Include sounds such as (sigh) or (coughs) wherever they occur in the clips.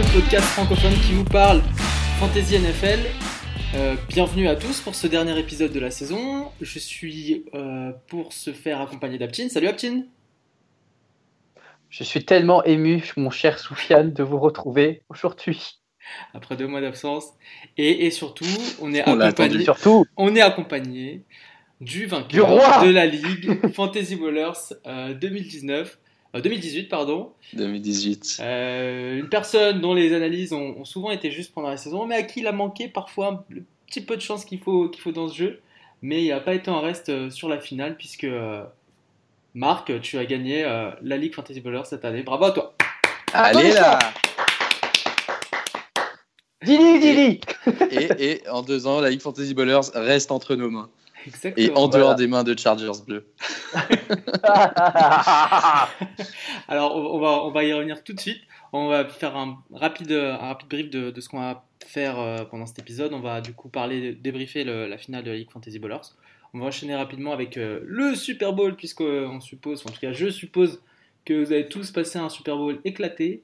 le podcast francophone qui vous parle Fantasy NFL. Euh, bienvenue à tous pour ce dernier épisode de la saison. Je suis euh, pour se faire accompagner d'Aptin. Salut Aptin Je suis tellement ému, mon cher Soufiane, de vous retrouver aujourd'hui. Après deux mois d'absence. Et, et, surtout, on est, on accompagné, surtout. on est accompagné du vainqueur de la Ligue Fantasy Ballers euh, 2019. 2018, pardon. 2018. Euh, une personne dont les analyses ont, ont, souvent été justes pendant la saison, mais à qui il a manqué parfois le petit peu de chance qu'il faut, qu'il faut dans ce jeu. Mais il n'a pas été en reste sur la finale, puisque euh, Marc, tu as gagné euh, la Ligue Fantasy Ballers cette année. Bravo à toi. Allez là Dili, Dili et, et en deux ans, la Ligue Fantasy Ballers reste entre nos mains. Exactement. Et en dehors voilà. des mains de Chargers bleus. (laughs) Alors, on va, on va y revenir tout de suite. On va faire un rapide, un rapide brief de, de ce qu'on va faire euh, pendant cet épisode. On va du coup parler, débriefer le, la finale de la Ligue Fantasy Ballers. On va enchaîner rapidement avec euh, le Super Bowl, puisqu'on suppose, en tout cas, je suppose que vous avez tous passé un Super Bowl éclaté.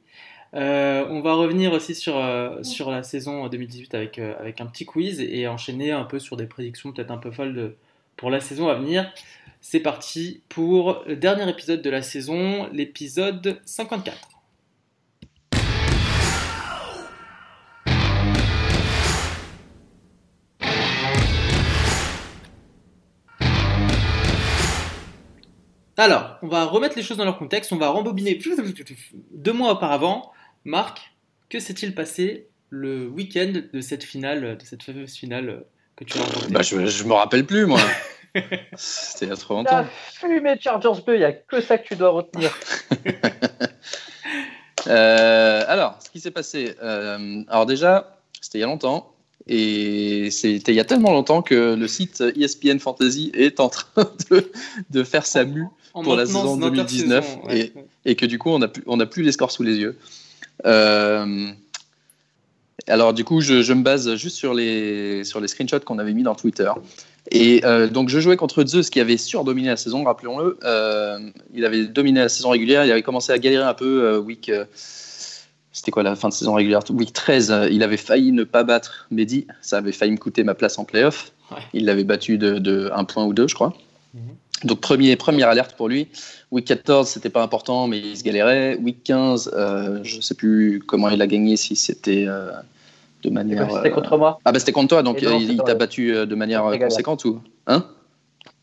Euh, on va revenir aussi sur, euh, sur la saison 2018 avec, euh, avec un petit quiz et enchaîner un peu sur des prédictions peut-être un peu folles de, pour la saison à venir. C'est parti pour le dernier épisode de la saison, l'épisode 54. Alors, on va remettre les choses dans leur contexte, on va rembobiner (laughs) deux mois auparavant. Marc, que s'est-il passé le week-end de cette finale, de cette fameuse finale que tu as bah, je, je me rappelle plus, moi. (laughs) C'était il y a trop longtemps. La fumée Chargers Bleu, il n'y a que ça que tu dois retenir. (laughs) euh, alors, ce qui s'est passé. Euh, alors, déjà, c'était il y a longtemps. Et c'était il y a tellement longtemps que le site ESPN Fantasy est en train (laughs) de, de faire sa mue En pour la saison 2019 d'intersaison, ouais. et, et que du coup on n'a plus, on a plus les scores sous les yeux. Euh, alors du coup je, je, me base juste sur les, sur les screenshots qu'on avait mis dans Twitter. Et euh, donc je jouais contre Zeus qui avait surdominé la saison, rappelons-le. Euh, il avait dominé la saison régulière, il avait commencé à galérer un peu euh, week... c'était quoi la fin de saison régulière? Week 13, il avait failli ne pas battre Mehdi, ça avait failli me coûter ma place en playoff. Ouais. Il l'avait battu de, de un point ou deux, je crois. Mhm. Donc premier, première alerte pour lui. Week 14, c'était pas important, mais il se galérait. Week 15, euh, je sais plus comment il a gagné, si c'était euh, de manière. C'était contre moi. Ah bah c'était contre toi, donc non, il, t'a battu euh, de manière euh, conséquente ou Hein?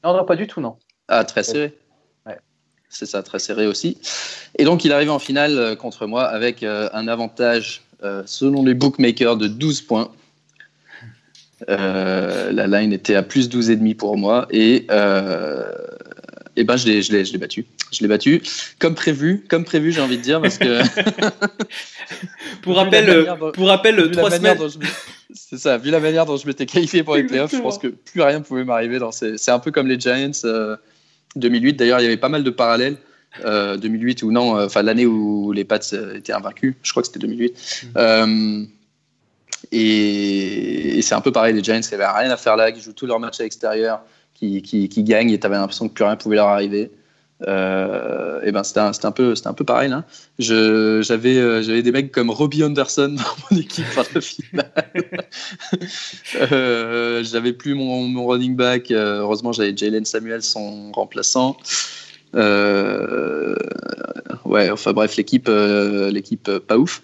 Non, non, pas du tout, non. Ah très serré. Ouais. C'est ça, très serré aussi. Et donc il arrive en finale euh, contre moi avec euh, un avantage euh, selon les bookmakers de 12 points. Euh, la line était à plus 12,5 pour moi et, euh, et ben je l'ai, je, l'ai, je l'ai battu. Je l'ai battu comme prévu, comme prévu j'ai envie de dire parce que (laughs) Pour Vu la rappel, manière dont- pour rappel, vu la trois manière semaines. dont je me- (laughs) c'est ça, vu la manière dont je m'étais qualifié pour les playoffs, je pense que plus rien pouvait m'arriver. Dans ces... C'est un peu comme les Giants euh, 2008. D'ailleurs, il y avait pas mal de parallèles. Euh, 2008 ou non, euh, enfin l'année où les Pats euh, étaient invaincus, je crois que c'était 2008. Mhm. Et, c'est un peu pareil, les Giants qui avaient rien à faire là, qui jouent tous leurs matchs à l'extérieur, qui, qui, qui gagnent et tu avais l'impression que plus rien pouvait leur arriver. Euh, et ben c'était un, un peu un peu pareil là. Je j'avais euh, j'avais des mecs comme Robbie Anderson (laughs) dans mon équipe (laughs) euh, j'avais plus mon, mon running back. heureusement j'avais Jalen Samuel son remplaçant. Ouais enfin bref l'équipe l'équipe pas ouf.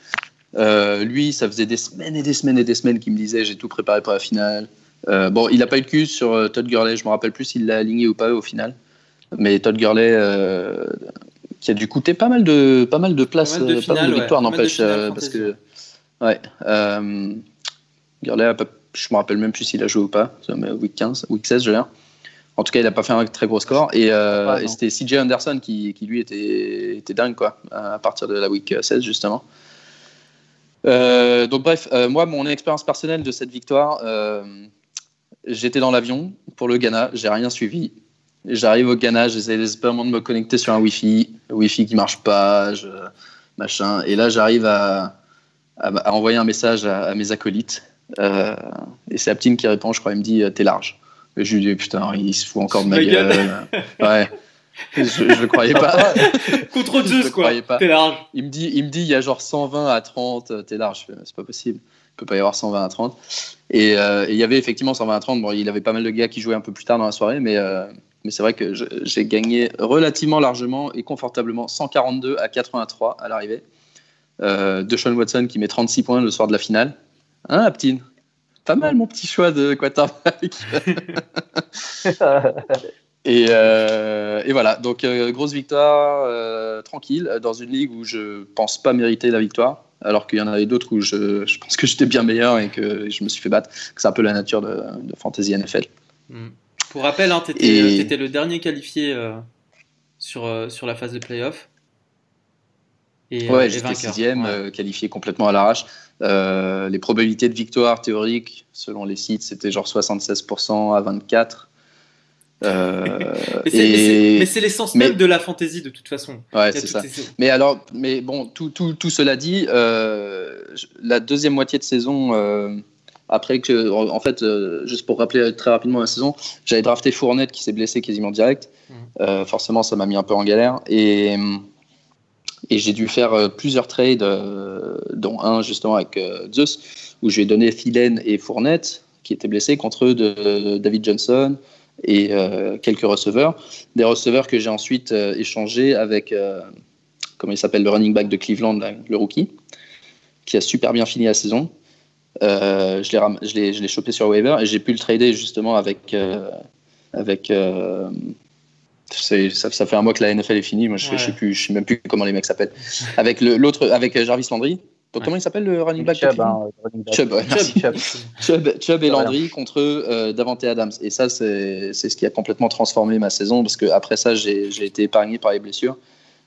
Euh, lui ça faisait des semaines et des semaines et des semaines qu'il me disait j'ai tout préparé pour la finale. Euh, bon il a pas eu de cul sur euh, Todd Gurley je me rappelle plus s'il l'a aligné ou pas au final. Mais Todd Gurley, euh, qui a dû coûter pas mal de, pas mal de places, Pas mal de pas mal finales, de ouais. victoires, n'empêche. euh, parce que, ouais, euh, Gurley, a pas- je me rappelle même plus s'il a joué ou pas, mais week 15, week 16, je veux dire. En tout cas, il n'a pas fait un très gros score. Et, euh, c'était CJ Anderson qui, qui, lui, était, était dingue, quoi, à partir de la week 16, justement. Euh, donc, bref, euh, moi, mon expérience personnelle de cette victoire, euh, j'étais dans l'avion pour le Ghana, j'ai rien suivi. J'arrive au Ghana, j'essaie désespérément de me connecter sur un Wi-Fi, le Wi-Fi qui marche pas, je- machin. Et là, j'arrive à, à, à envoyer un message à, à mes acolytes. Et c'est Aptine qui répond, je crois, il me dit T'es large. Et je lui dis Putain, il se fout encore de ma gueule. (laughs) ouais. (laughs) je, je le croyais pas. (laughs) Contre Je le Zeus, quoi. croyais pas. T'es large. Il me dit, il me dit, il y a genre 120 à 30. T'es large. C'est pas possible. Il peut pas y avoir 120 à 30. Et, euh, et il y avait effectivement 120 à 30. Bon, il avait pas mal de gars qui jouaient un peu plus tard dans la soirée, mais, euh, mais c'est vrai que j'ai gagné relativement largement et confortablement 142 à 83 à l'arrivée. Euh, de Sean Watson qui met 36 points le soir de la finale. Hein, Aptin Pas mal mon petit choix de quarterback. (laughs) Et, euh, et voilà, donc euh, grosse victoire, euh, tranquille, dans une ligue où je pense pas mériter la victoire, alors qu'il y en avait d'autres où je, je pense que j'étais bien meilleur et que je me suis fait battre. C'est un peu la nature de, de Fantasy NFL. Mm. Pour rappel, hein, euh, t'étais le dernier qualifié sur, sur la phase de playoff. Et, Ouais, j'étais sixième, Ouais. qualifié complètement à l'arrache. Les probabilités de victoire théoriques, selon les sites, c'était genre 76% à 24. Euh, Mais c'est, l'essence même de la fantasy de toute façon. Ouais, c'est ça. Mais alors, mais bon, tout, tout, tout cela dit, euh, la deuxième moitié de saison, euh, après que, en fait, juste pour rappeler très rapidement la saison, j'avais drafté Fournette qui s'est blessé quasiment direct. Euh, forcément, ça m'a mis un peu en galère. Et, et j'ai dû faire plusieurs trades, dont un justement avec Zeus, où je lui ai donné Philen et Fournette, qui étaient blessés, contre eux de David Johnson et euh, quelques receveurs. Des receveurs que j'ai ensuite euh, échangés avec, euh, comment il s'appelle, le running back de Cleveland, le rookie, qui a super bien fini la saison. Euh, je l'ai chopé sur waiver et j'ai pu le trader justement avec. euh, avec euh, ça, ça fait un mois que la NFL est finie. Moi, je, Ouais. je sais plus, je sais même plus comment les mecs s'appellent. Avec l'autre, avec Jarvis Landry. Donc, Comment il s'appelle le running back Chubb, hein, running back. Chubb, ouais. Chubb. (laughs) Chubb, Chubb et Voilà. Landry contre euh, Davante Adams. Et ça, c'est c'est ce qui a complètement transformé ma saison parce que après ça, j'ai j'ai été épargné par les blessures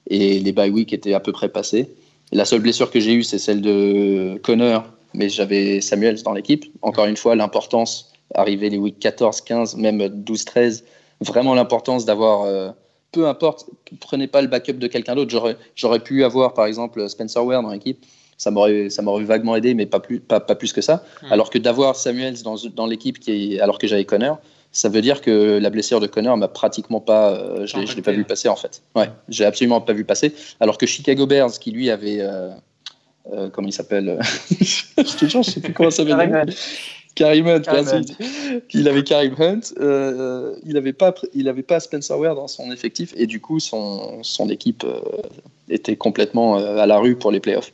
et les bye week étaient à peu près passés. Et la seule blessure que j'ai eue, c'est celle de Connor, mais j'avais Samuels dans l'équipe. Encore une fois, l'importance, arriver les week 14, 15, même 12, 13, vraiment l'importance d'avoir. euh, peu importe, prenez pas le backup de quelqu'un d'autre. J'aurais- J'aurais pu avoir, par exemple, Spencer Ware dans l'équipe. Ça m'aurait ça m'aurait vaguement aidé, mais pas plus, pas, pas plus que ça. Hmm. Alors que d'avoir Samuels dans, dans l'équipe, alors que j'avais Connor, ça veut dire que la blessure de Connor m'a pratiquement pas. euh, je l'ai- je l'ai pas vu passer, en fait. Ouais, j'ai absolument pas vu passer. Alors que Chicago Bears, qui lui avait. euh, euh, comment il s'appelle (laughs) Je te jure, je sais plus comment ça s'appelle. Karim Hunt. Merci. Il avait Karim Hunt, euh, il n'avait pas, il avait pas Spencer Ware dans son effectif et du coup son, son équipe euh, était complètement euh, à la rue pour les playoffs.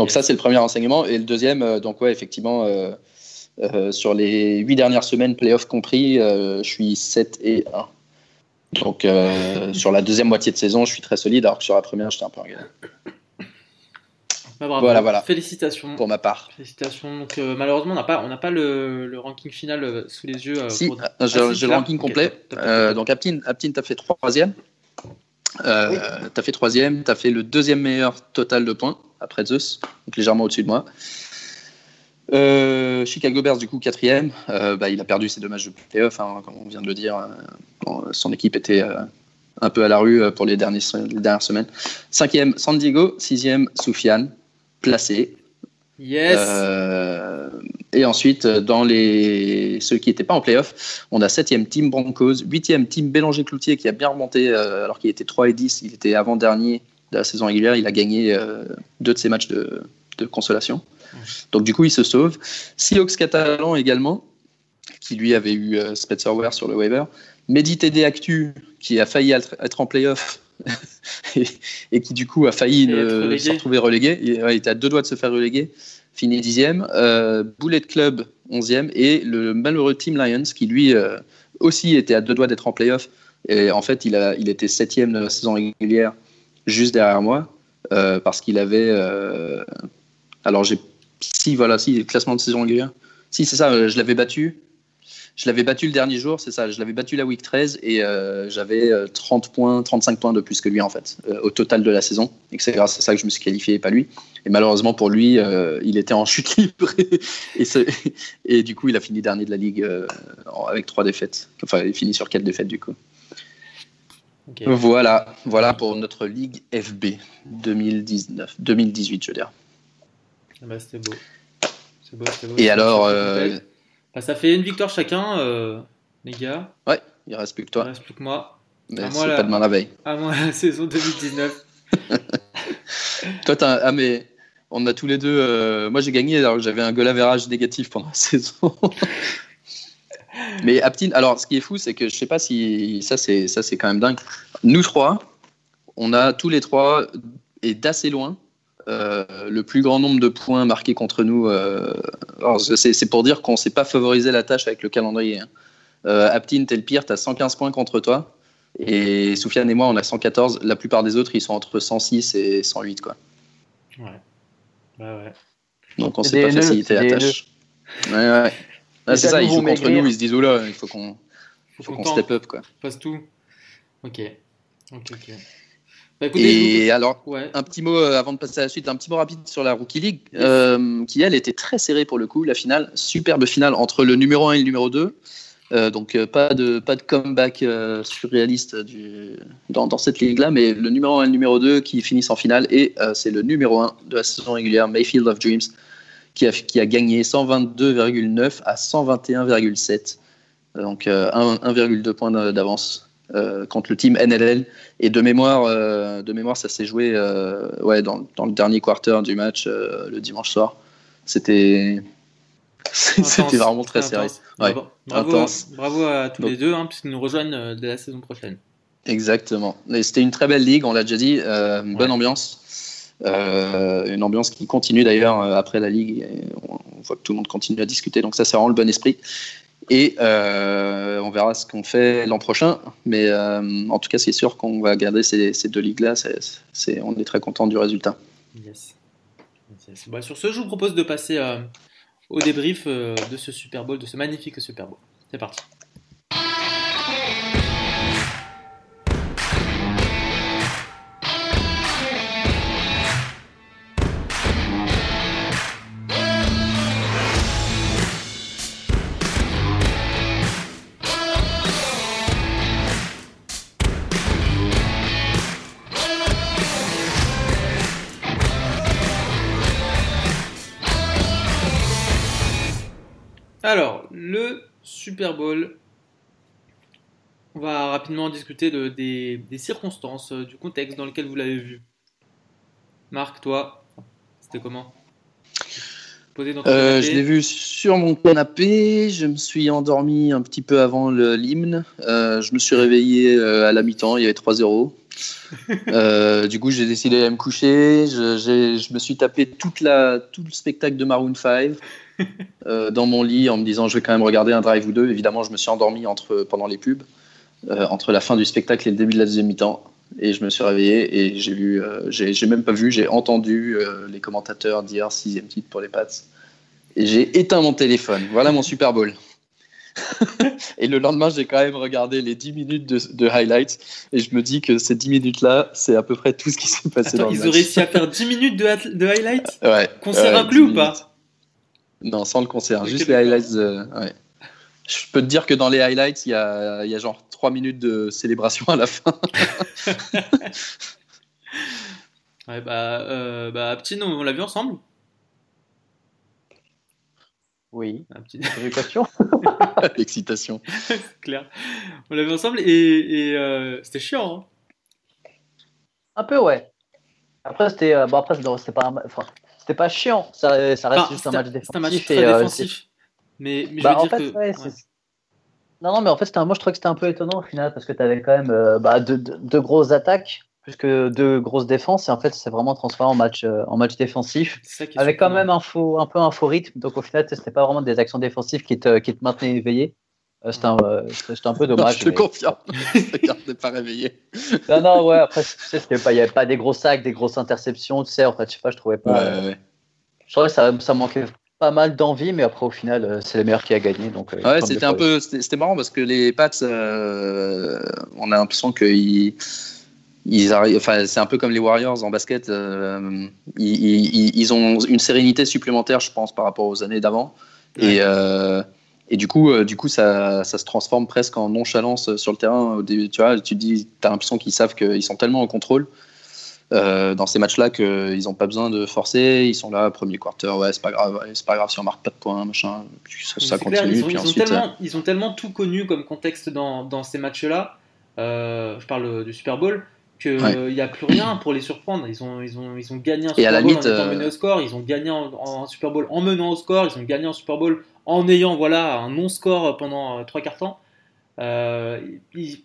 Donc ça c'est le premier enseignement et le deuxième, euh, donc ouais effectivement euh, euh, sur les huit dernières semaines playoffs compris, je suis 7 et 1. Donc euh, sur la deuxième moitié de saison, je suis très solide alors que sur la première j'étais un peu en galère Bah, bravo. Voilà, voilà. Félicitations. pour ma part. Félicitations. Donc, euh, malheureusement, on n'a pas, on n'a pas le, le ranking final sous les yeux. euh, Si, pour- Ah, j'ai si, j'ai le ranking complet. top, top, top, top. donc Aptin, Aptin t'as fait troisième. Euh, T'as fait troisième, t'as fait le deuxième meilleur total de points après Zeus, donc légèrement au-dessus de moi. Euh, Chicago Bears du coup quatrième, Euh, bah, il a perdu ses deux matchs de playoff, hein, comme on vient de le dire. Euh, bon, son équipe était euh, un peu à la rue pour les, derniers, les dernières semaines. Cinquième San Diego, sixième Soufiane, placé. Yes. Et ensuite, dans les ceux qui n'étaient pas en playoff, on a 7e Team Broncos, 8e Team Bélanger-Cloutier qui a bien remonté alors qu'il était 3 et 10, il était avant-dernier de la saison régulière, il a gagné euh, deux de ses matchs de, de consolation. Donc du coup, il se sauve. Seahawks Catalan également, qui lui avait eu euh, Spencer Ware sur le waiver. Mehdi TD Actu, qui a failli être en playoff (laughs) et, et qui du coup a failli ne- se retrouver relégué. Il, ouais, il était à deux doigts de se faire reléguer. Fini dixième. Euh, Bullet Club, onzième. Et le malheureux Team Lions, qui lui euh, aussi était à deux doigts d'être en playoff. Et en fait, il, a, il était septième de la saison régulière, juste derrière moi, euh, parce qu'il avait... euh, alors j'ai... Si, voilà, si, classement de saison régulière. Si, c'est ça, euh, je l'avais battu. Je l'avais battu le dernier jour, c'est ça. Je l'avais battu la week 13 et j'avais euh, 30 points, 35 points de plus que lui en fait, au total de la saison. Et c'est grâce à ça que je me suis qualifié pas lui. Et malheureusement pour lui, il était en (laughs) chute libre et, et du coup il a fini dernier de la ligue avec trois défaites. Enfin, il finit sur quatre défaites du coup. Voilà, voilà pour notre ligue FB 2019, 2018 je veux dire. Ah bah, c'était beau. C'est beau, c'est beau. Et alors, une euh, belle. Bah, ça fait une victoire chacun, euh, les gars. il reste plus que Il ne toi. reste plus que moi. Mais À c'est là. pas demain la veille. À moi, la (laughs) saison 2019. (laughs) Toi, t'as ah, mais on a tous les deux. euh, Moi, j'ai gagné alors que j'avais un goal average négatif pendant la (laughs) saison. Mais Aptin, alors ce qui est fou, c'est que je sais pas si ça, c'est ça, c'est quand même dingue. Nous trois, on a tous les trois et d'assez loin. euh, le plus grand nombre de points marqués contre nous. euh, alors, c'est c'est pour dire qu'on ne s'est pas favorisé la tâche avec le calendrier. hein. Euh, Aptin, t'es le pire, t'as 115 points contre toi. Et Soufiane et moi, on a 114. La plupart des autres, ils sont entre 106 et 108. Quoi. Ouais. Bah ouais. Donc on C'est s'est pas facilité la tâche. Ouais, ouais. Ah, c'est ça, ils jouent contre maigrir. nous, ils se disent oula, il faut qu'on Faut, step up. Quoi. fasse tout. Ok. Ok, ok. Bah écoutez, Et alors, ouais. un petit mot euh, avant de passer à la suite, un petit mot rapide sur la Rookie League, euh, qui elle était très serrée pour le coup, la finale, superbe finale entre le numéro 1 et le numéro 2. Euh, donc pas de pas de comeback surréaliste du, dans, dans cette ligue là mais le numéro 1 et le numéro 2 qui finissent en finale et c'est le numéro 1 de la saison régulière Mayfield of Dreams qui a, qui a gagné 122,9 à 121,7 donc euh, un- 1,2 points d'avance euh, contre le team NLL et de mémoire euh, de mémoire ça s'est joué euh, ouais dans, dans le dernier quarter du match euh, le dimanche soir c'était (laughs) c'était vraiment très serré. Ouais. Bravo, bravo, Intense. bravo à tous Donc- les deux, hein, puisqu'ils nous rejoignent euh, dès la saison prochaine. Exactement. C'était une très belle ligue, on l'a déjà dit, euh, bonne ambiance. Euh, une ambiance qui continue d'ailleurs euh, après la ligue. On, voit que tout le monde continue à discuter, donc ça, c'est vraiment le bon esprit. Et euh, on verra ce qu'on fait l'an prochain. Mais en tout cas, c'est sûr qu'on va garder ces, deux ligues-là. On est très content du résultat. Bah, sur ce, je vous propose de passer au débrief de ce Super Bowl, de ce magnifique Super Bowl. C'est parti. Super Bowl, on va rapidement discuter de- des, des circonstances, euh, du contexte dans lequel vous l'avez vu. Marc, toi, c'était comment? Posé dans ton Euh, je l'ai vu sur mon canapé. Je me suis endormi un petit peu avant l'hymne. Euh, je me suis réveillé à la mi-temps. Il y avait 3-0. (laughs) Euh, du coup, j'ai décidé à me coucher. Je me suis tapé toute la, tout le spectacle de Maroon 5 euh, dans mon lit en me disant je vais quand même regarder un drive ou deux. Évidemment, je me suis endormi entre, pendant les pubs, euh, entre la fin du spectacle et le début de la deuxième mi-temps. Et je me suis réveillé et j'ai vu, euh, j'ai même pas vu, j'ai entendu les commentateurs dire sixième titre pour les Pats. Et j'ai éteint mon téléphone. Voilà mon Super Bowl. (laughs) et le lendemain, j'ai quand même regardé les 10 minutes de, de highlights. Et je me dis que ces 10 minutes-là, c'est à peu près tout ce qui s'est passé Attends, dans le ils match. ont réussi à faire 10 minutes de, highlights? Ouais. Concert Ouais, inclus 10 ou pas? Non, sans le concert, juste les highlights. euh, ouais. Je peux te dire que dans les highlights, il y a, il y a genre 3 minutes de célébration à la fin. (laughs) Ouais, bah, euh, bah Aptine, on, l'a vu ensemble? Oui. Aptine, Éducation. L'excitation. c'est clair. On l'a vu ensemble et, et, euh, c'était chiant. hein. Un peu, ouais. Après, c'était euh, bon, après, c'était pas, un enfin, c'était pas chiant. Ça, ça reste Enfin, juste un match défensif. un match très défensif. Mais, mais je veux en dire fait, que. ouais, ouais. c'est- Non, non, mais en fait, un... moi, je trouvais que c'était un peu étonnant au final parce que tu avais quand même euh, bah, deux, deux- deux grosses attaques plus que deux grosses défenses. Et en fait, c'est vraiment transformé en match, euh, en match défensif C'est avec quand même un, faux, un peu un faux rythme. Donc, au final, c'était pas vraiment des actions défensives qui te, qui te maintenaient éveillé. Euh, c'était un, euh, un peu (laughs) Non, dommage. je te mais- confirme. (laughs) Regarde, t'es pas réveillé. Non, non, ouais, après, tu sais, il n'y avait pas des gros sacs, des grosses interceptions, tu sais, en fait, je sais pas, je trouvais pas. Ouais, ouais. Je trouvais que ça, ça manquait pas mal d'envie, mais après, au final, euh, c'est le meilleur qui a gagné. Donc, Ouais, c'était un peu, c'était marrant parce que les Pats, euh, on a l'impression qu'ils, ils arrivent, enfin, c'est un peu comme les Warriors en basket. euh, ils, ils- ils ont une sérénité supplémentaire, je pense, par rapport aux années d'avant. Et, euh, et du coup, euh, du coup, ça, ça se transforme presque en nonchalance sur le terrain. Au début, tu vois, tu te dis, t'as l'impression qu'ils savent qu'ils sont tellement en contrôle. euh, dans ces matchs-là qu'ils n'ont pas besoin de forcer, ils sont là, premier quarter, ouais, c'est pas grave, ouais, c'est pas grave si on marque pas de points, machin, puis ça, ça c'est clair, continue, ils, puis ils ont euh, tellement, ils ont tellement tout connu comme contexte dans, dans ces matchs-là. je parle du Super Bowl, qu'il n'y a plus rien pour les surprendre. Ils ont, ils ont, ils ont gagné un Super Bowl en étant menés au score, ils ont gagné en, Super Bowl en menant au score, ils ont gagné en Super Bowl en ayant voilà, un non-score pendant trois quarts temps. Ils,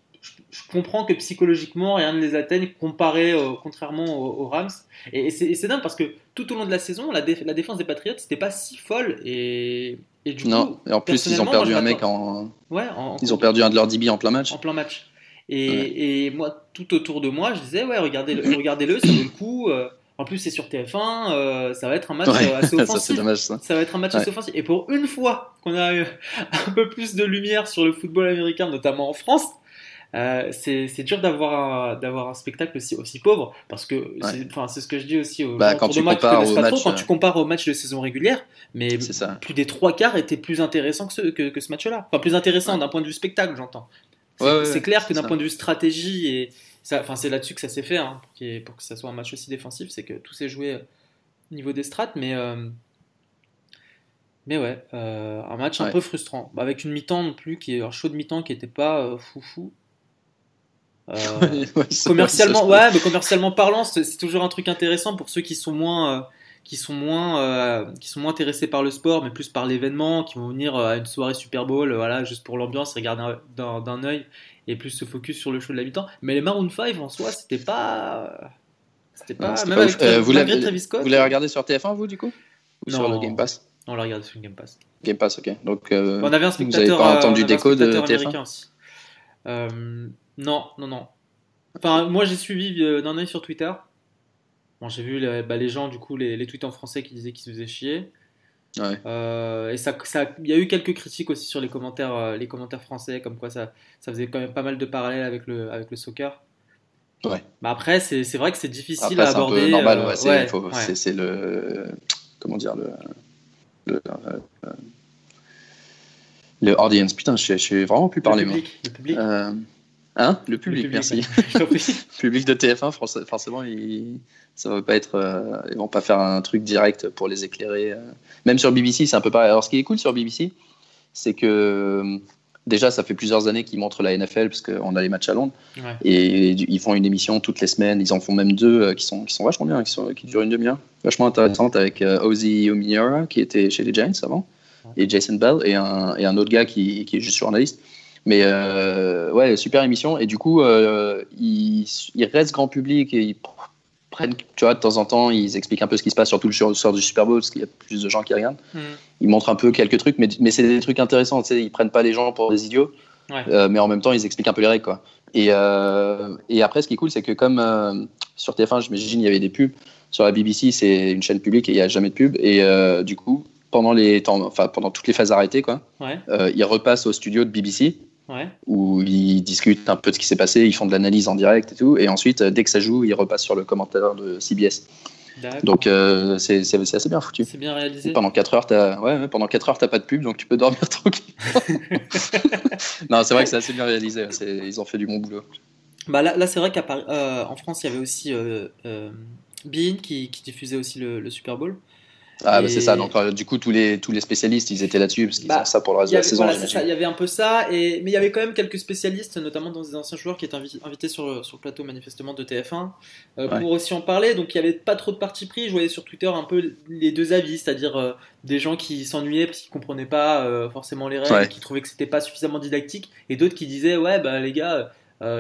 je comprends que psychologiquement rien ne les atteigne comparé contrairement aux, Rams. Et, c'est dingue parce que tout au long de la saison la, défense des Patriots c'était pas si folle et, du non. coup, et en plus ils ont perdu un mec en... Ouais, ils ont perdu un de leurs DB en plein match. en plein match. Et, moi tout autour de moi je disais ouais regardez-le (clears throat) regardez-le ça vaut le coup euh, en plus, c'est sur TF1, euh, ça va être un match euh, assez (laughs) offensif. ça, ça. va être un match assez offensif. Et pour une fois qu'on a eu (laughs) un peu plus de lumière sur le football américain, notamment en France, euh, c'est dur d'avoir un, d'avoir un spectacle aussi, aussi pauvre parce que c'est ce que je dis aussi aux bah, quand tu compares au match, quand tu euh, compares au match de saison régulière mais plus des trois quarts étaient plus intéressants que ce, que, ce match-là. Enfin plus intéressant d'un point de vue spectacle j'entends. C'est clair que d'un point de vue stratégie et enfin c'est là-dessus que ça s'est fait hein, pour, pour, que ça soit un match aussi défensif c'est que tout s'est joué au niveau des strats mais euh, mais ouais, un match un peu frustrant, bah, avec une mi-temps non plus qui est un chaud de mi-temps qui était pas foufou. Euh, (laughs) commercialement, ouais, mais commercialement parlant, c'est toujours un truc intéressant pour ceux qui sont moins, euh, qui sont moins, euh, qui sont moins intéressés par le sport, mais plus par l'événement, qui vont venir à une soirée Super Bowl, voilà, juste pour l'ambiance, regarder d'un œil et plus se focus sur le show de l'habitant. Mais les Maroon 5 en soi, c'était pas, c'était pas, même avec, vous l'avez regardé sur TF1 vous du coup? Ou non, sur le Game Pass? On l'a regardé sur le Game Pass. Game Pass, ok. Donc, on avait un spectateur, vous n'avez pas entendu d'écho de TF1 aussi. Non, non, non. Enfin, moi j'ai suivi euh, d'un œil sur Twitter. Bon, j'ai vu les, bah, les, gens, du coup, les, les, tweets en français qui disaient qu'ils se faisaient chier. Ouais. Euh, et ça, ça, il y a eu quelques critiques aussi sur les commentaires, euh, les commentaires français, comme quoi ça, ça faisait quand même pas mal de parallèles avec le, avec le soccer. Ouais. Bah après, c'est vrai que c'est difficile à aborder. C'est normal, ouais, c'est le. Comment dire le, le, le audience, putain, je, suis vraiment plus parler. Le public. Le public. Euh, hein le public, merci. (laughs) le public de TF1, forcément, il, ça va pas être, euh, ils vont pas faire un truc direct pour les éclairer. Euh. Même sur BBC, c'est un peu pareil. Alors, ce qui est cool sur BBC, c'est que déjà, ça fait plusieurs années qu'ils montrent la NFL parce qu'on a les matchs à Londres et ils font une émission toutes les semaines. Ils en font même deux qui sont qui sont vachement bien, qui, sont, qui durent une demi-heure, vachement intéressante avec Ozzy Omiora qui était chez les Giants avant et Jason Bell et un, et un autre gars qui, qui, est juste journaliste. Mais euh, ouais, super émission. Et du coup, euh, ils, ils, restent grand public et ils prennent, tu vois, de temps en temps, ils expliquent un peu ce qui se passe, surtout le sort du Super Bowl, parce qu'il y a plus de gens qui regardent. Mm. Ils montrent un peu quelques trucs, mais, mais c'est des trucs intéressants. Tu sais, ils prennent pas les gens pour des idiots, euh, mais en même temps, ils expliquent un peu les règles, quoi. Et, euh, et après, ce qui est cool, c'est que comme euh, sur TF1, j'imagine, il y avait des pubs, sur la BBC, c'est une chaîne publique et il n'y a jamais de pub. Et du coup, pendant, les temps, enfin, pendant toutes les phases arrêtées, quoi. Euh, ils repassent au studio de BBC. Où ils discutent un peu de ce qui s'est passé, ils font de l'analyse en direct et tout, et ensuite, euh, dès que ça joue, ils repassent sur le commentaire de CBS. Donc euh, c'est assez bien foutu. C'est bien réalisé. pendant 4 heures, t'as ouais, pendant 4 heures, t'as pas de pub, donc tu peux dormir (laughs) tranquille. (laughs) non, c'est vrai que c'est assez bien réalisé. Ils ont fait du bon boulot. Bah là, là c'est vrai qu'en France, il y avait aussi Bean qui, qui, diffusait aussi le, le Super Bowl. Ah, bah c'est ça. Donc, euh, du coup, tous les, tous les spécialistes, ils étaient là-dessus parce qu'ils bah, ça pour le reste de la saison. il y avait un peu ça, et, mais il y avait quand même quelques spécialistes, notamment dans des anciens joueurs qui étaient invités sur, sur le plateau manifestement de TF1 euh, pour aussi en parler. Donc, il n'y avait pas trop de parti pris. Je voyais sur Twitter un peu les deux avis, c'est-à-dire euh, des gens qui s'ennuyaient parce qu'ils comprenaient pas forcément les règles, qui trouvaient que c'était pas suffisamment didactique, et d'autres qui disaient ouais, bah les gars.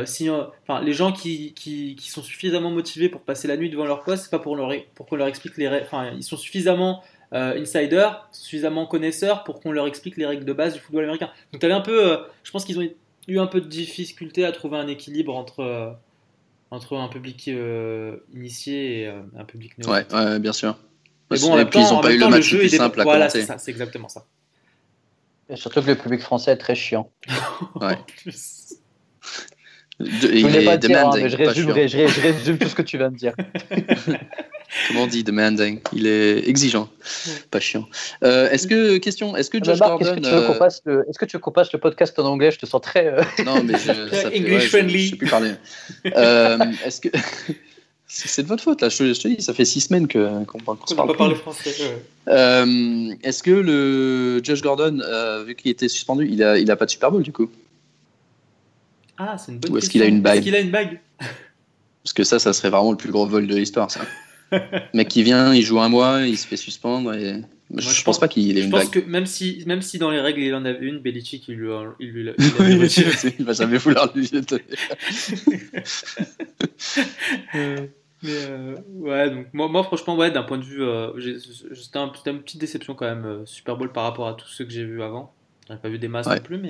Si, enfin, les gens qui, qui, qui, sont suffisamment motivés pour passer la nuit devant leur poste, c'est pas pour, leur, pour qu'on leur explique les règles. Enfin, ils sont suffisamment euh, insiders, suffisamment connaisseurs pour qu'on leur explique les règles de base du football américain. Donc, tu avais un peu, euh, je pense qu'ils ont eu un peu de difficulté à trouver un équilibre entre, euh, entre un public initié et un public néo. Ouais, ouais, bien sûr. Mais bon, et puis, ils n'ont pas eu le match le plus simple à Voilà, c'est ça, c'est exactement ça. Et surtout que le public français est très chiant. (laughs) ouais. De, je voulais pas dire, hein, mais je résume, je, résume, tout ce que tu viens de dire. (laughs) Comment on dit demanding Il est exigeant, pas chiant. Euh, est-ce que question, est-ce que Josh Gordon Est-ce que, tu veux qu'on passe le, est-ce que tu veux qu'on passe le podcast en anglais? Je te sens très. Euh, non, mais je, (laughs) ça fait, English friendly. Je, je, sais plus parler. Euh, est-ce que (laughs) c'est de votre faute là je, te dis, ça fait six semaines que qu'on qu parle pas parler français. Euh, est-ce que le Josh Gordon, vu qu'il était suspendu, il a, il a pas de Super Bowl du coup? Ah, c'est une bonne Ou est-ce qu'il a une bague Est-ce qu'il a une bague (laughs) Parce que ça, ça serait vraiment le plus gros vol de l'histoire, ça. mec qui vient, il joue un mois, il se fait suspendre et. je, je pense pense- pas qu'il ait Je une pense bague. que même si, même si dans les règles il en avait une, Belichick il lui a, il lui (laughs) va jamais vouloir lui jeter. (laughs) Euh, mais euh, ouais, donc moi, moi franchement, ouais, d'un point de vue, euh, c'était un- une petite déception quand même, Super Bowl par rapport à tous ceux que j'ai vus avant. J'avais pas vu des masses Ouais. non plus, mais.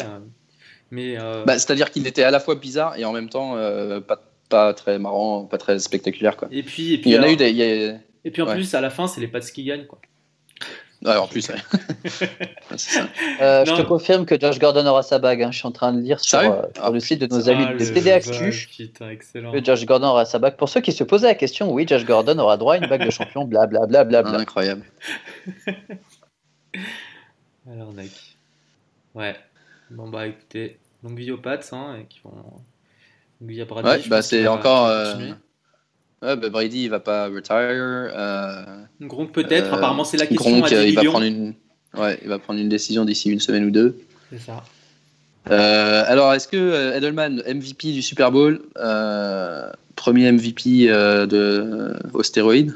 Euh, mais euh, Bah, C'est-à-dire qu'il était à la fois bizarre et en même temps euh, pas, pas très marrant, pas très spectaculaire. Quoi. et puis, et puis, Il y en a eu des. il y a- et puis en ouais. plus, à la fin, c'est les Pats qui gagnent, quoi. Ouais, en plus, ouais. (laughs) Ça. Euh, je te confirme que Josh Gordon aura sa bague. hein. Je suis en train de lire sur, euh, sur Ah, le site de nos Ah, amis le de TD Actu que Josh Gordon aura sa bague. Pour ceux qui se posaient la question, oui, Josh Gordon aura droit à une bague de champion, blablabla. Bla, bla, bla. Incroyable. (laughs) Alors, mec. Ouais. Bon, bah écoutez, longue Pats, hein, et qui vont. Longue vie à Brady. Ouais, bah c'est encore. euh. Ouais, bah Brady, il va pas retire. Euh, Gronk peut-être, euh, apparemment c'est la question Gronk, à 10 il va prendre une. Ouais, il va prendre une décision d'ici une semaine ou deux. C'est ça. Euh, alors, est-ce que Edelman, MVP du Super Bowl, euh, premier MVP euh, de, au stéroïde,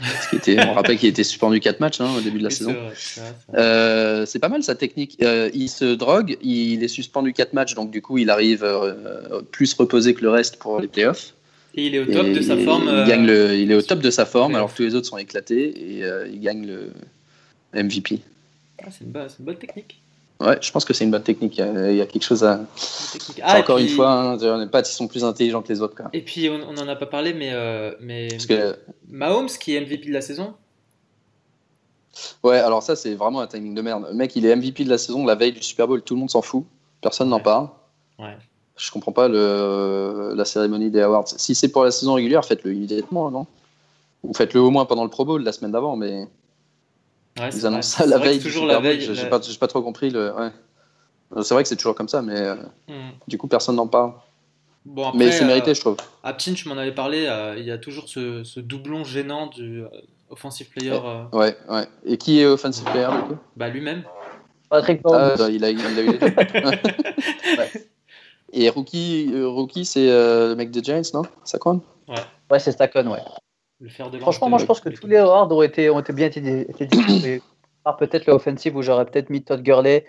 Parce qu'il était, on rappelle qu'il était suspendu 4 matchs hein, au début de la Oui, saison. c'est. Euh, c'est pas mal sa technique. Euh, il se drogue, il est suspendu 4 matchs, donc du coup il arrive euh, plus reposé que le reste pour les playoffs. Et il est au top Et de sa il- forme. Il, gagne le, il est au top de sa forme, alors que tous les autres sont éclatés, et il gagne le MVP. ah, c'est une, bonne- c'est une bonne technique. Ouais, je pense que c'est une bonne technique. Il y a, il y a quelque chose à. Une Ah, encore puis- une fois, hein, les Pats ils sont plus intelligents que les autres. Quoi. Et puis on on en a pas parlé, mais, euh, mais Parce que, Mahomes qui est MVP de la saison. ouais, alors ça c'est vraiment un timing de merde. Le mec il est MVP de la saison la veille du Super Bowl, tout le monde s'en fout, personne n'en parle. Ouais. Je comprends pas le, la cérémonie des awards. Si c'est pour la saison régulière, faites-le immédiatement, non? Ou faites-le au moins pendant le Pro Bowl la semaine d'avant, mais Ouais, ils vrai. annoncent ça la veille toujours la veille. J'ai pas, trop compris le. Ouais. Euh, C'est vrai que c'est toujours comme ça, mais euh, Hmm. du coup personne n'en parle. Bon, après, mais c'est euh, mérité, je trouve. À je m'en avais parlé, euh, il y a toujours ce, ce doublon gênant du euh, offensive player, euh, Ouais, ouais. Et qui est offensive player du coup? Bah, lui-même. Patrick Ah, bah, il, a, il a eu les deux. (laughs) Ouais. Et rookie, euh, rookie c'est euh, le mec des Giants, non? Ça compte Ouais, c'est Stacon, ouais. Le de Franchement, moi, je pense que tous les awards ont été, ont été bien été, été distribués. (coughs) À part peut-être le offensive où j'aurais peut-être mis Todd Gurley.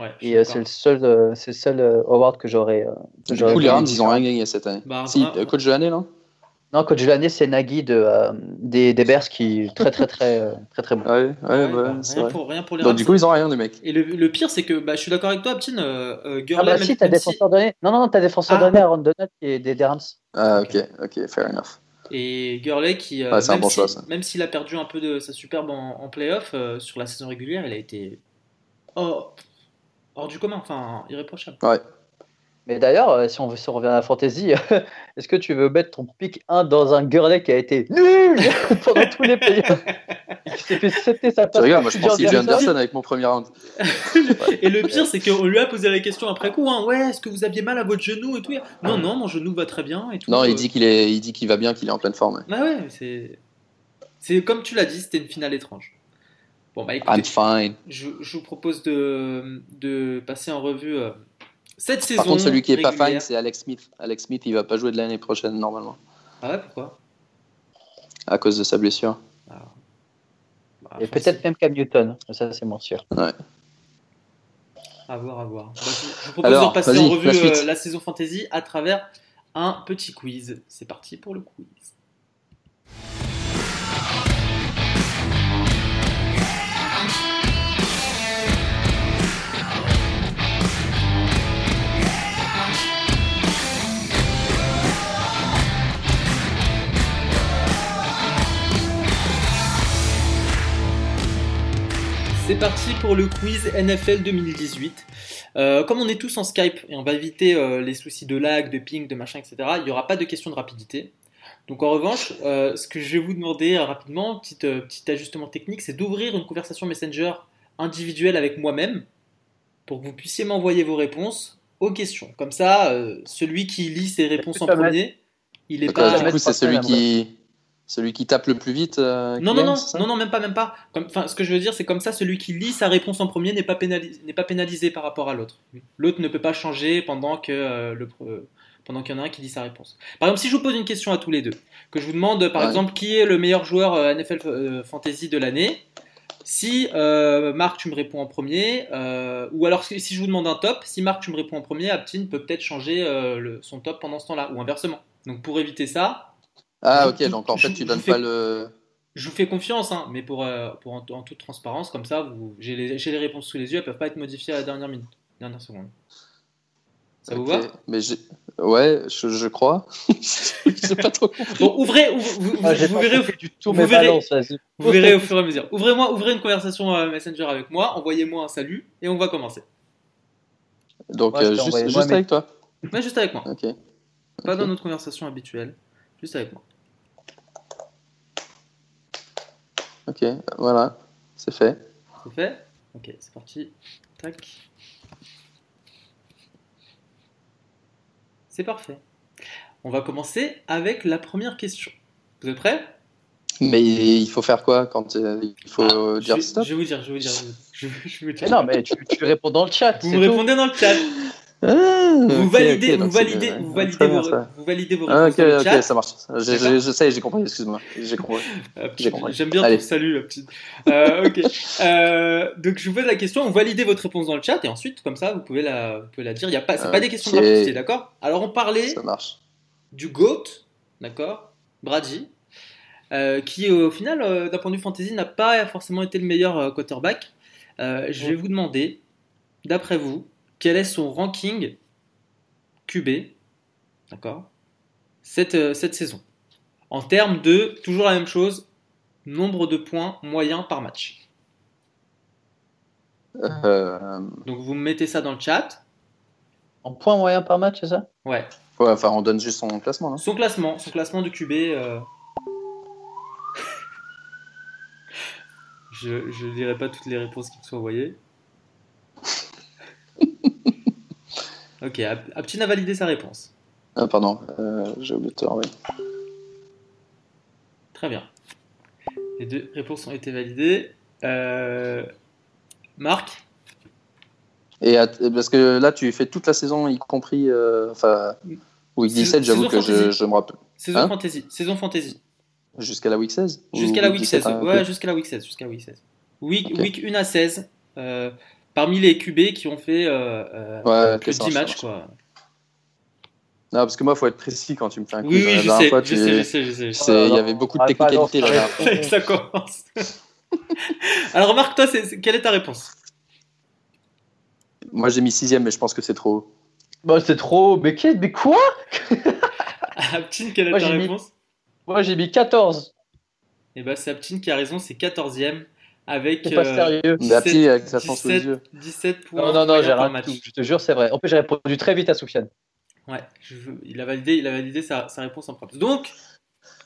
Ouais, Et euh, c'est le seul, euh, c'est le seul euh, award que j'aurais. euh, Du coup, les Rams, ils ont rien gagné cette année. Bah, si, euh, coach de l'année, non? Non, coach de l'année, c'est Nagy de, euh, des, des Bears qui est très, très, très, euh, très, très bon. Ouais, ouais, Ouais, bah, c'est rien, vrai. pour, rien pour les Donc, Rams. du coup, ils ont rien, les mecs. Et le, le pire, c'est que bah, je suis d'accord avec toi. Euh, euh, Ah bah si, t'as si- défenseur de l'année. Non, non, t'as défenseur Ah. de l'année Aaron Donald qui est des, des Rams. Ah, ok, ok, fair enough. Et Gurley, qui, euh, Ouais, un même, bon si- choix, ça. même s'il a perdu un peu de sa superbe en, en playoff, euh, sur la saison régulière, il a été hors du commun, enfin irréprochable. Mais d'ailleurs, euh, si on, veut- si on revient à la fantasy, (laughs) est-ce que tu veux mettre ton pick 1 dans un Gurley qui a été nul (laughs) pendant tous les (laughs) fait sauter sa Tu place regardes, moi je pense CJ Anderson. Anderson avec mon premier round. Et le pire, c'est qu'on lui a posé la question après coup hein, Ouais, est-ce que vous aviez mal à votre genou et tout? Non, non, mon genou va très bien et tout. Non, Euh, il dit qu'il est, il dit qu'il va bien, qu'il est en pleine forme. Bah ouais, c'est. C'est comme tu l'as dit, c'était une finale étrange. Bon, bah écoutez, I'm fine. je, je vous propose de, de passer en revue euh, cette saison. Par contre, celui qui est pas régulière. fine, c'est Alex Smith. Alex Smith, il va pas jouer de l'année prochaine normalement, Ah ouais, pourquoi? À cause de sa blessure. Bah, Et enfin, peut-être même Cam Newton, ça c'est moins sûr. À voir, à voir. Bah, je, vous propose Alors, de repasser vas-y, en revue la euh, la saison fantasy à travers un petit quiz. C'est parti pour le quiz. C'est parti pour le quiz NFL 2018. Euh, comme on est tous en Skype et on va éviter euh, les soucis de lag, de ping, de machin, etc., il n'y aura pas de question de rapidité. Donc en revanche, euh, ce que je vais vous demander rapidement, petit, petit ajustement technique, c'est d'ouvrir une conversation Messenger individuelle avec moi-même pour que vous puissiez m'envoyer vos réponses aux questions. Comme ça, celui qui lit ses réponses en premier, il est pas... du mettre coup, c'est celui qui, Celui qui tape le plus vite euh, Non, non, non, non, non, même pas, même pas. Enfin, ce que je veux dire, c'est comme ça, celui qui lit sa réponse en premier n'est pas, pas pénalisé par rapport à l'autre. L'autre ne peut pas changer pendant que euh, le, euh, pendant qu'il y en a un qui dit sa réponse. Par exemple, si je vous pose une question à tous les deux, que je vous demande, par Ouais. exemple, qui est le meilleur joueur euh, NFL euh, Fantasy de l'année, si euh, Marc, tu me réponds en premier, euh, ou alors si je vous demande un top, si Marc, tu me réponds en premier, Aptine peut peut-être changer euh, le- son top pendant ce temps-là, ou inversement. Donc pour éviter ça, Ah, ok, donc en fait, tu donnes fais- pas le. je vous fais confiance, hein, mais pour, euh, pour en, en toute transparence, comme ça, vous, j'ai, les, j'ai les réponses sous les yeux, elles peuvent pas être modifiées à la dernière minute, dernière seconde. Ça vous va Mais. Ouais, je, je crois. (laughs) J'ai pas trop compris. Bon, ouvrez, ouv- vous, Ah, verrez, au- compris du tout vous mes verrez- balances, vas-y. vous verrez au fur et à mesure. Ouvrez-moi, ouvrez une conversation euh, Messenger avec moi, envoyez-moi un salut et on va commencer. Donc, euh, juste, juste moi, mais- avec toi. Mais juste avec moi, Ok. pas dans notre conversation habituelle, juste avec moi. Ok, voilà. C'est fait. C'est fait Ok, c'est parti. Tac. C'est parfait. On va commencer avec la première question. Vous êtes prêts? Mais il faut faire quoi quand euh, il faut Ah, je, dire vais, stop? je vais vous dire, je vais vous dire. Je je vais vous dire. Mais non, mais tu, tu réponds dans le chat. vous me tout. répondez dans le chat. Ah, Vous validez, vous validez, vous validez, vos, vous validez vos Ah, réponses ok, ça marche. Je sais, j'ai compris, excuse-moi. J'ai compris. Compris. J'aime bien Allez. ton salut, la petite. Euh, ok. (laughs) Euh, donc je vous pose la question, vous validez votre réponse dans le chat et ensuite, comme ça, vous pouvez la, vous pouvez la dire. Il y a pas, c'est pas des questions de d'accord? Alors on parlait Ça marche. du GOAT, d'accord? Brady, euh, qui au final, d'un point de vue fantasy, n'a pas forcément été le meilleur quarterback. Je vais vous demander, d'après vous, quel est son ranking QB, d'accord cette, euh, cette saison En termes de, toujours la même chose, nombre de points moyens par match. Euh, Donc vous me mettez ça dans le chat. En point moyen par match, c'est ça? Ouais. ouais, enfin, on donne juste son classement, non Son classement, son classement du QB. euh, (laughs) je ne dirai pas toutes les réponses qui me sont envoyées. Ok, Ap- Aptin a validé sa réponse. Ah, pardon, euh, j'ai oublié de te renvoyer. Très bien. Les deux réponses ont été validées. Euh, Marc Et parce que là, tu fais toute la saison, y compris. euh, Enfin, week Saison- 17, j'avoue que je, me rappelle. Saison Hein fantasy. Saison fantasy. Jusqu'à la week 16 Ou Jusqu'à la week 16. hein, Ouais, jusqu'à la week 16. Jusqu'à week 16. Week, Ok. week 1 à 16. euh, parmi les QB qui ont fait euh, euh, Ouais, que ça 10 marche, matchs. Quoi. Non, parce que moi, il faut être précis quand tu me fais un quiz. Oui, oui, je sais, fois, je tu- sais, je sais, je sais, je sais. c'est- Il y avait beaucoup de ah, technicalité que (laughs) ça commence. (laughs) Alors, Marc, toi, c'est- c'est- quelle est ta réponse? Moi, j'ai mis sixième, mais je pense que c'est trop haut. Bah, c'est trop. Mais, qu'est- mais quoi? (laughs) Aptine, quelle est Moi, ta j'ai mis- réponse? Moi, j'ai mis 14. Eh ben, c'est Aptine qui a raison, c'est 14ème avec C'est pas euh, sérieux. Mais Happy, avec sa chance sous les 17, yeux. 17 points Non, non, non, j'ai rien match. tout. Je te jure, c'est vrai. En plus, j'ai répondu très vite à Soufiane. Ouais, je il a validé, il a validé sa, sa réponse en propre. Donc,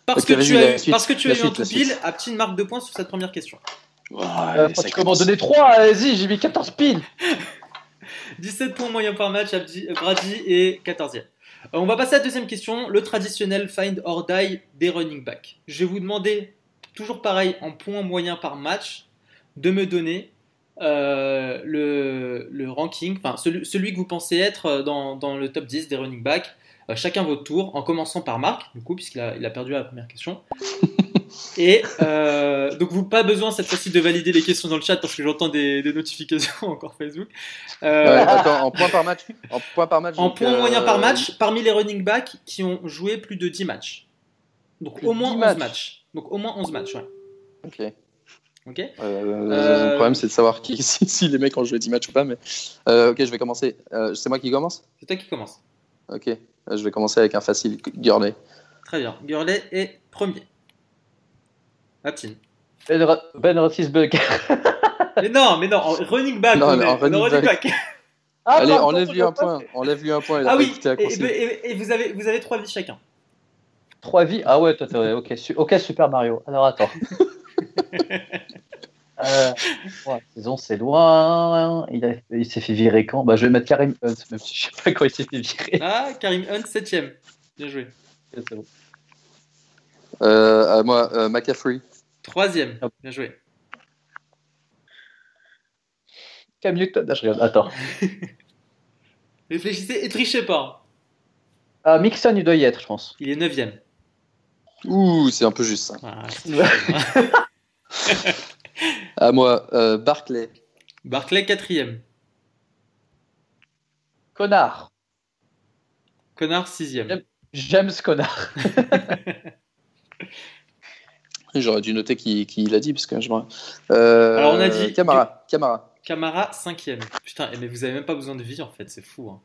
parce, que, tu as suite, parce que tu as eu un tout pile, suite. Aptine marque 2 points sur cette première question. Euh, tu donner 3, vas-y, j'ai mis 14 piles. (laughs) 17 points moyens par match, Abdi- euh, Brady est 14e. Euh, on va passer à la deuxième question, le traditionnel find or die des running backs. Je vais vous demander, toujours pareil, en points moyens par match, de me donner euh, le, le ranking, enfin celui, celui que vous pensez être dans, dans le top 10 des running backs, euh, chacun votre tour, en commençant par Marc, du coup, puisqu'il a, il a perdu la première question. (laughs) Et euh, donc, vous pas besoin cette fois-ci de valider les questions dans le chat parce que j'entends des, des notifications (laughs) encore Facebook. Euh, Ouais, attends, en points par match En points par match en donc, points euh, moyens par match, parmi les running backs qui ont joué plus de 10 matchs. Donc Plus au moins 10 11 matchs. matchs. Donc au moins 11 matchs, ouais. Ok. Ok Euh, Euh, Le problème, c'est de savoir qui, (laughs) si, si les mecs ont joué 10 matchs ou pas. Mais... Euh, ok, je vais commencer. Euh, c'est moi qui commence? C'est toi qui commence. Ok. Euh, je vais commencer avec un facile, Gurley. Très bien. Gurley est premier. Aptine. Ben, Ro- ben Roethlisberger. (laughs) mais non, mais non, en running back. Non, on est- en running back. (laughs) Ah, Allez, enlève-lui un point. Enlève-lui un point. Il Ah oui, la et, et- vous, avez, vous avez 3 vies chacun. 3 vies? Ah ouais, toi, ok, su- ok, Super Mario. Alors attends. (laughs) euh, ouais, la saison, c'est loin. Il, a- il s'est fait virer quand? Bah, Je vais mettre Karim Hunt, même si je sais pas quand il s'est fait virer. Ah, Karim Hunt, 7ème. Bien joué. C'est bon. Euh, à moi, euh, McCaffrey. Troisième. Bien joué. Cam Newton. Ah, je regarde. Attends. (laughs) Réfléchissez et trichez pas. Ah, Mixon, il doit y être, je pense. Il est neuvième. Ouh, c'est un peu juste ça. C'est- (laughs) (laughs) À moi, euh, Barclay. Barclay, quatrième. Connard. Connard, sixième. James Connard. (laughs) J'aurais dû noter qui, qui l'a dit parce que je me. Euh, Alors, on a dit- Camara. Camara. Camara, cinquième. Putain, eh, mais vous avez même pas besoin de vie en fait, c'est fou. Hein.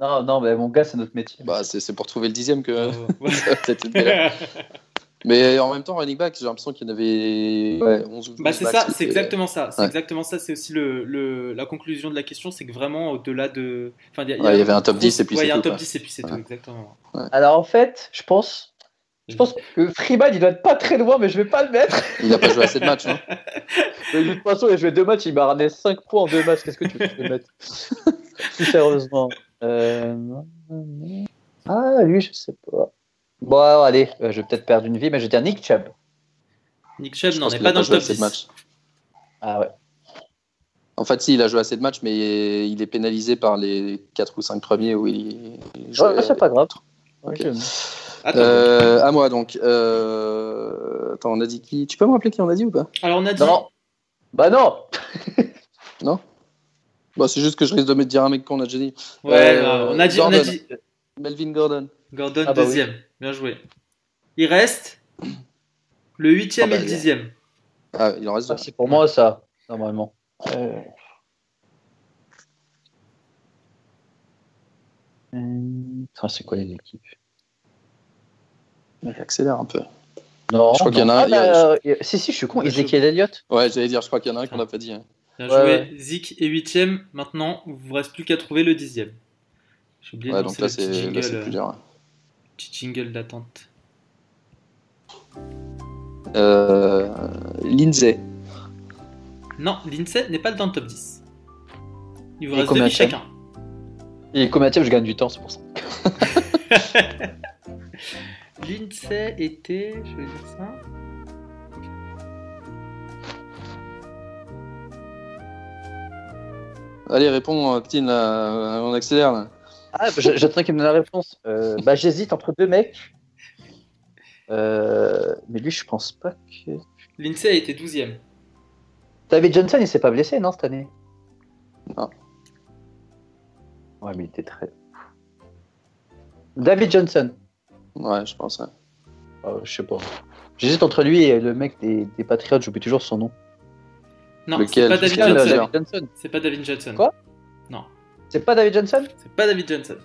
Non, non, mais mon gars, c'est notre métier. Bah, c'est c'est pour trouver le dixième que. (laughs) Euh, ouais. Mais en même temps, running back, j'ai l'impression qu'il y en avait ouais, 11 ou 12 Bah c'est ça, c'est exactement ça. C'est Ouais. exactement ça. C'est aussi le, le- la conclusion de la question, c'est que vraiment au-delà de. Enfin, il y, Ouais, avait un top 10 et puis Ouais, il y a c'est un tout, top quoi. 10 et puis c'est tout, Ouais. exactement. Alors, en fait, je pense, je pense que Freeman, il doit être pas très loin, mais je vais pas le mettre. Il n'a pas joué assez de matchs. Hein. (laughs) Mais de toute façon, il a joué deux matchs, il m'a ramené 5 points en deux matchs. Qu'est-ce que tu veux que je Plus sérieusement. Euh... Ah, lui, je sais pas. Bon, alors, allez, euh, je vais peut-être perdre une vie, mais je vais dire Nick Chubb. Nick Chubb n'en est pas dans le top assez de 10. matchs. Ah ouais. En fait, si, il a joué assez de matchs, mais il est pénalisé par les 4 ou 5 premiers où il, il Ouais, c'est pas grave. Ok. Ouais, Attends, Euh, à moi donc. Euh... Attends, on a dit qui? Tu peux me rappeler qui on a dit ou pas? Alors on a dit. Non. Bah non (laughs) Non? Bah, C'est juste que je risque de me dire un mec qu'on a déjà dit. Ouais, Euh, bah, on a dit, on a dit. Melvin Gordon. Gordon Ah bah oui. Bien joué. Il reste le huitième Ah bah, et le a- dixième. Ah, il en reste Ah. C'est pour moi, ça, normalement. Euh... C'est quoi les équipes Mec, accélère un peu. Non, Je crois qu'il y en a un, Ah, il y a- bah, euh, Si, si, je suis con. Ouais, je- Ezekiel Elliott Ouais, j'allais dire, je crois qu'il y en a un qu'on n'a pas dit. hein. Bien Ouais, joué. Zik est huitième. Maintenant, il vous reste plus qu'à trouver le dixième. J'ai oublié de Ouais, lancer donc là, c'est là, jingle, c'est plus dur. Petit jingle d'attente. Euh... Lindsay. Non, Lindsay n'est pas dans le top 10. Il vous Et reste deux chacun. Et temps je gagne du temps, c'est pour ça. (laughs) Lindsay était. Je vais dire ça. Allez, réponds, là, on accélère. Là. Ah, bah, j'- j'attends qu'il me donne la réponse. Euh, bah, j'hésite entre deux mecs. Euh, mais lui, je pense pas que. Lindsay a été 12ème. David Johnson, il s'est pas blessé, non, cette année? Non. Ouais, mais il était très. David Johnson. Ouais, je pense. ouais. Euh, je sais pas. J'hésite entre lui et le mec des, des Patriots, j'oublie toujours son nom. Non, c'est pas David Johnson, Johnson. David Johnson. C'est pas David Johnson. Quoi? C'est pas David Johnson c'est pas David Johnson.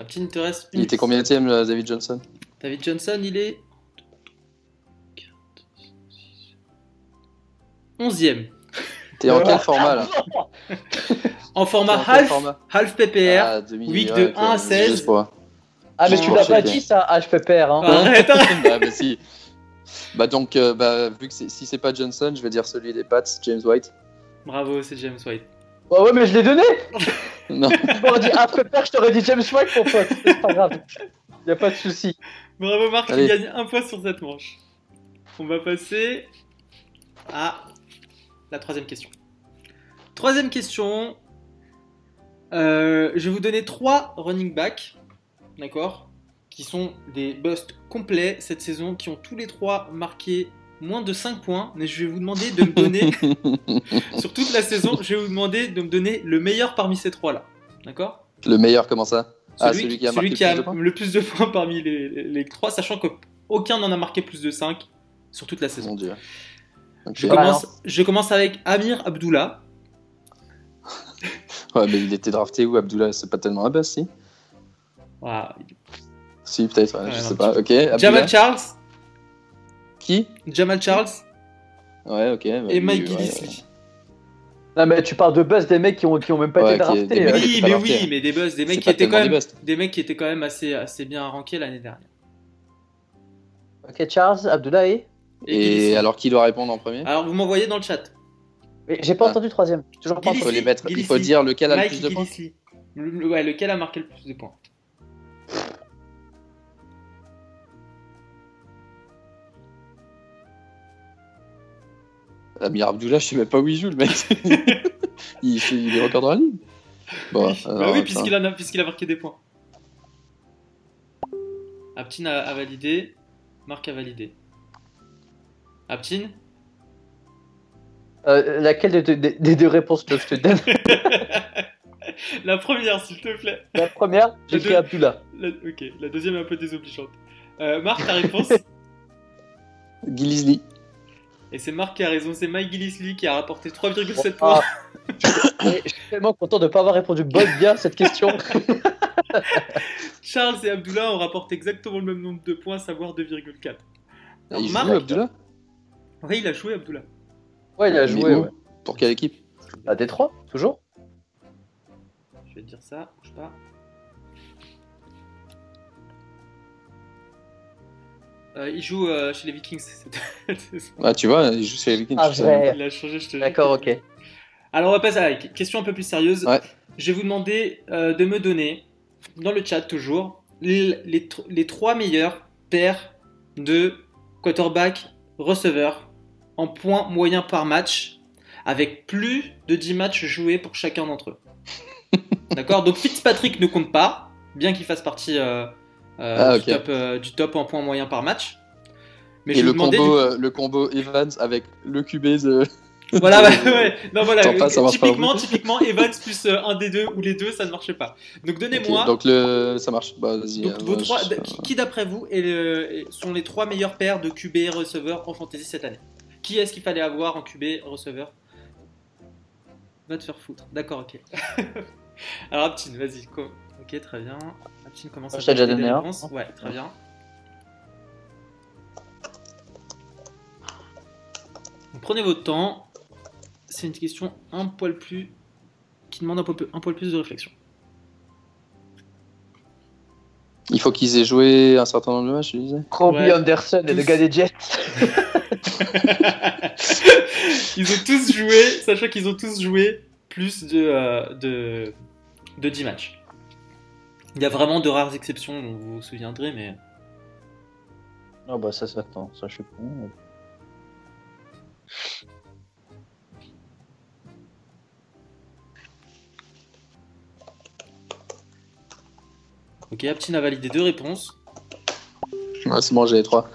Un petit il te reste une Il était combien de David Johnson David Johnson, il est. 11ème. T'es en Euh, (laughs) quel format là En format en half, format half PPR. Ah, week de ok, 1 à c'est 16. juste pour- Ah, mais tu l'as pas dit ça, ah, perdre. Hein. Arrête, arrête. bah, (laughs) bah, si. Bah donc, euh, bah, vu que si c'est pas Johnson, je vais dire celui des Pats, James White. Bravo, c'est James White. Ouais, ouais, mais je l'ai donné (laughs) Non, Tu m'aurais dit après père, je t'aurais dit James White, mon pote. C'est pas grave. Y a pas de souci. Bravo Marc, Allez. tu gagnes un point sur cette manche. On va passer à la troisième question. Troisième question. Euh, je vais vous donner trois running backs, d'accord, qui sont des busts complets cette saison, qui ont tous les trois marqué moins de 5 points. Mais je vais vous demander de me donner, (laughs) sur toute la saison, je vais vous demander de me donner le meilleur parmi ces trois-là, d'accord? Le meilleur, comment ça? Ah, celui, celui qui a celui qui a plus le plus de points parmi les, les, les trois, sachant qu'aucun n'en a marqué plus de 5 sur toute la saison. Mon dieu. Je commence, je commence avec Amir Abdullah. (laughs) Ouais, mais il était drafté où, Abdullah? C'est pas tellement buzz, si? Voilà. Si, peut-être, ouais, Ouais, je non, sais pas. Ok, Abdullah. Jamal Charles. Qui Jamal Charles Ouais, ok. bah, et lui, Mike ouais, Gillisley. Non, mais tu parles de buzz des mecs qui ont, qui ont même pas Ouais, été draftés. des euh. mecs- Oui, mais oui, mais des buzz, des mecs qui étaient quand même, des mecs qui étaient quand même assez, assez bien rankés l'année dernière. Ok, Charles, Abdullah et. Et alors, qui doit répondre en premier? Alors vous m'envoyez dans le chat. Mais J'ai pas Ah. entendu le troisième. Toujours pas Il faut les mettre. Il faut dire lequel a le plus de points. Gillisley. Le- le- ouais, lequel a marqué le plus de points Amir Abdullah, je sais même pas où il joue, le mec. (laughs) il, fait- il est record dans la ligue. Bon, oui, alors, bah oui puisqu'il a, marqué des points. Aptin a, a validé, Marc a validé. Aptin Euh, laquelle des deux, des- des deux réponses que je te donne (laughs) La première, s'il te plaît. La première, j'ai deux. Abdullah. La- ok, la deuxième est un peu désobligeante. Euh, Marc, ta réponse (laughs) Gillislee. Et c'est Marc qui a raison, c'est Mike Gillisley qui a rapporté 3,7 Ah. points. (laughs) Je suis tellement content de ne pas avoir répondu bonne bien à cette question. (laughs) Charles et Abdullah ont rapporté exactement le même nombre de points, à savoir 2,4. Alors, Il joue, Marc Abdullah Oui, il a joué Abdullah. Ouais, il a Mais joué. où Ouais. Pour quelle équipe? À Détroit, toujours? Je vais te dire ça, bouge pas. Euh, il joue euh, chez les Vikings. C'est- (laughs) Ah, tu vois, il joue chez les Vikings. Ah, vrai. il a changé, je te. D'accord, ok. Alors on va passer à la question un peu plus sérieuse. Ouais. Je vais vous demander euh, de me donner, dans le chat toujours, les, les, tr- les trois meilleurs paires de quarterback receveur en points moyens par match, avec plus de 10 matchs joués pour chacun d'entre eux. (laughs) D'accord? Donc Fitzpatrick ne compte pas, bien qu'il fasse partie euh, euh, Ah, du, top, euh, du top en points moyens par match. Mais Et je vais le demander combo, du- euh, le combo Evans avec le QB de. (laughs) Voilà, bah, (laughs) ouais. Non, voilà. Pas, ça marche pas typiquement, typiquement, Evans plus euh, un des deux ou les deux, ça ne marchait pas. Donc, donnez-moi. Ok, Donc le... ça marche. Bah, vas-y. donc, euh, vos trois, je- qui, qui, d'après vous est le- sont les trois meilleurs paires de QB et receveurs en fantasy cette année? Qui est-ce qu'il fallait avoir en QB receveur? Va te faire foutre. D'accord, ok. (laughs) Alors, Aptin, vas-y. co- Ok, très bien. Aptin commence à Je t'ai déjà donné un. réponses. Ouais, très bien. Donc, prenez votre temps. C'est une question un poil plus. qui demande un poil, plus- un poil plus de réflexion. Il faut qu'ils aient joué un certain nombre de matchs, je disais? Ouais. Anderson et le gars des Jets. (laughs) ils ont tous joué, sachant qu'ils ont tous joué plus de, euh, de, de 10 matchs. Il y a vraiment de rares exceptions dont vous vous souviendrez, mais. Ah bah ça, ça, attends, ça je suis con. Ok, Aptin a validé deux réponses. Ouais, c'est bon, j'ai les trois.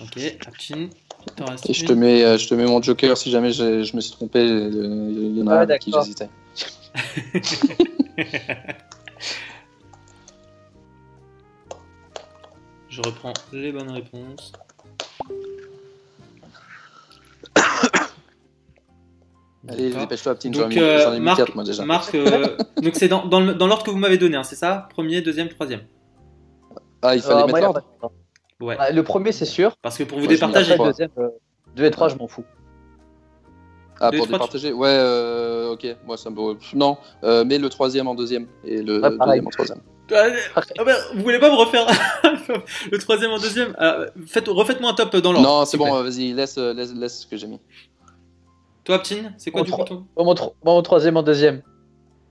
Ok, Aptin, il t'en reste Et je te mets, euh, je te mets mon joker si jamais je, je me suis trompé. euh, Il y en a un avec qui j'hésitais. (laughs) Je reprends les bonnes réponses. (coughs) Allez, dépêche-toi, ai Donc, euh, Marc, 4 moi déjà. Marc, euh, (laughs) donc c'est dans, dans l'ordre que vous m'avez donné, hein, c'est ça? Premier, deuxième, troisième. Ah, il fallait Ah, mettre l'ordre. Ouais. Ah, le premier, c'est sûr. Parce que pour vous Ouais, départager. Après, le trois. deuxième, 2 et 3, je m'en fous. Ah, Les pour départager Ouais, euh, ok. Moi, ça me. Non, euh, mets le troisième en deuxième et le Ouais, pareil. deuxième en troisième. Ah, ben, vous voulez pas me refaire (laughs) le troisième en deuxième Ah, faites, Refaites-moi un top dans l'ordre. Non, c'est bon, euh, vas-y, laisse, euh, laisse, laisse ce que j'ai mis. Toi, Aptin, c'est quoi Mon du coup ton tro- mon troisième en deuxième.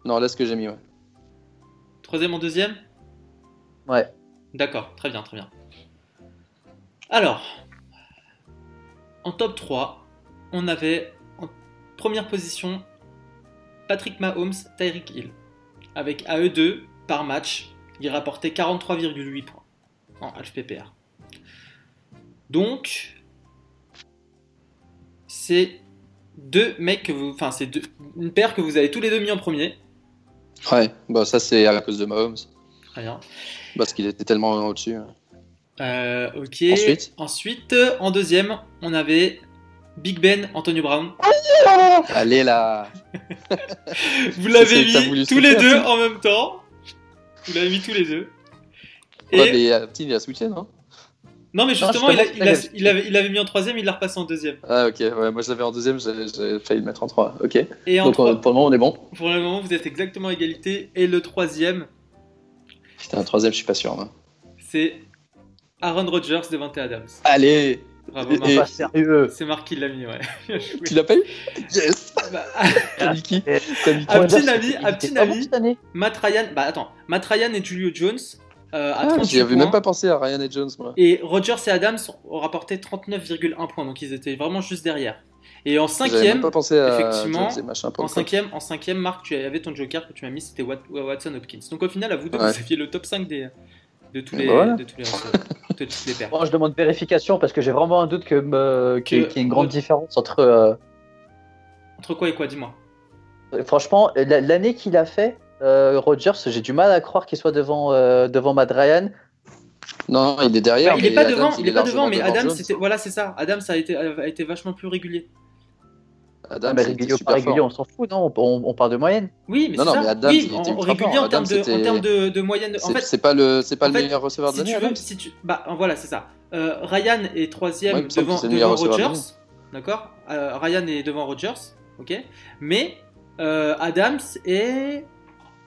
Non, laisse ce que j'ai mis, ouais. Troisième en deuxième Ouais. D'accord, très bien, très bien. Alors, en top 3, on avait en première position Patrick Mahomes, Tyreek Hill. Avec à eux deux, par match, ils rapportaient 43,8 points en HPPR. Donc, c'est deux mecs que vous. Enfin, c'est deux- une paire que vous avez tous les deux mis en premier. Ouais, bah ça, c'est à cause de Mahomes. Très bien. Parce qu'il était tellement au-dessus. Euh, ok. Ensuite? Ensuite, en deuxième, on avait Big Ben, Antonio Brown. Allez là (laughs) Vous l'avez mis tous les deux en même temps. Vous l'avez mis tous les deux. Et... Ouais, mais Aptine, il a non? Non, mais justement, il, a- il a- ça, il avait, il avait mis en troisième, il l'a repassé en deuxième. Ah, ok, ouais, moi je l'avais en deuxième, j'ai failli le mettre en trois. Ok. Et en Donc, trois- euh, pour le moment, on est bon. pour le moment, vous êtes exactement à égalité. Et le troisième, Putain, un troisième, je suis pas sûr. c'est Aaron Rodgers, Devante Adams. Allez Bravo, Et- Marc. et- Pas sérieux. C'est Marc qui l'a mis, ouais. (laughs) Tu l'as pas eu Yes Bah, (laughs) T'as mis qui Et- T'as mis Ah, quoi petit était petit année. Matt Ryan, bah attends, Matt Ryan et Julio Jones euh, à Ah, 38 J'y avais points. même pas pensé à Ryan et Jones, moi. Et Rogers et Adams ont rapporté 39,1 points, donc ils étaient vraiment juste derrière. Et en cinquième, pas pensé à effectivement, machin en cinquième, en cinquième, Marc, tu avais ton joker que tu m'as mis, c'était Wat- Watson Hopkins. Donc au final, à vous deux, Ouais. vous aviez le top 5 des, de tous Et les, bah voilà. de tous les, receveurs, de toutes les paires. Moi, je demande vérification parce que j'ai vraiment un doute que, me- qu'il y ait- Que- qu'il y ait une grande différence entre. euh, Entre quoi et quoi, dis-moi. Franchement, la- l'année qu'il a fait, euh, Rogers, j'ai du mal à croire qu'il soit devant, euh, devant Matt Ryan. Non, il est derrière. Bah, il est mais pas Adams, devant, il est pas devant, mais Adams, voilà, c'est ça. Adams a été, a été vachement plus régulier. Adams, Ah, mais régulier super régulier, fort. on s'en fout, non on, on- on parle de moyenne. Oui, mais Non, c'est non, ça. mais Adams, oui, il en, était en ultra régulier fort. en termes de, en termes de, de moyenne. En fait, c'est pas le, c'est pas en le fait, meilleur receveur de si tu l'année, si tu, bah voilà, c'est ça. Euh, Ryan est troisième Ouais, devant, devant de Rogers, d'accord? Euh, Ryan est devant Rogers, ok? Mais euh, Adams est,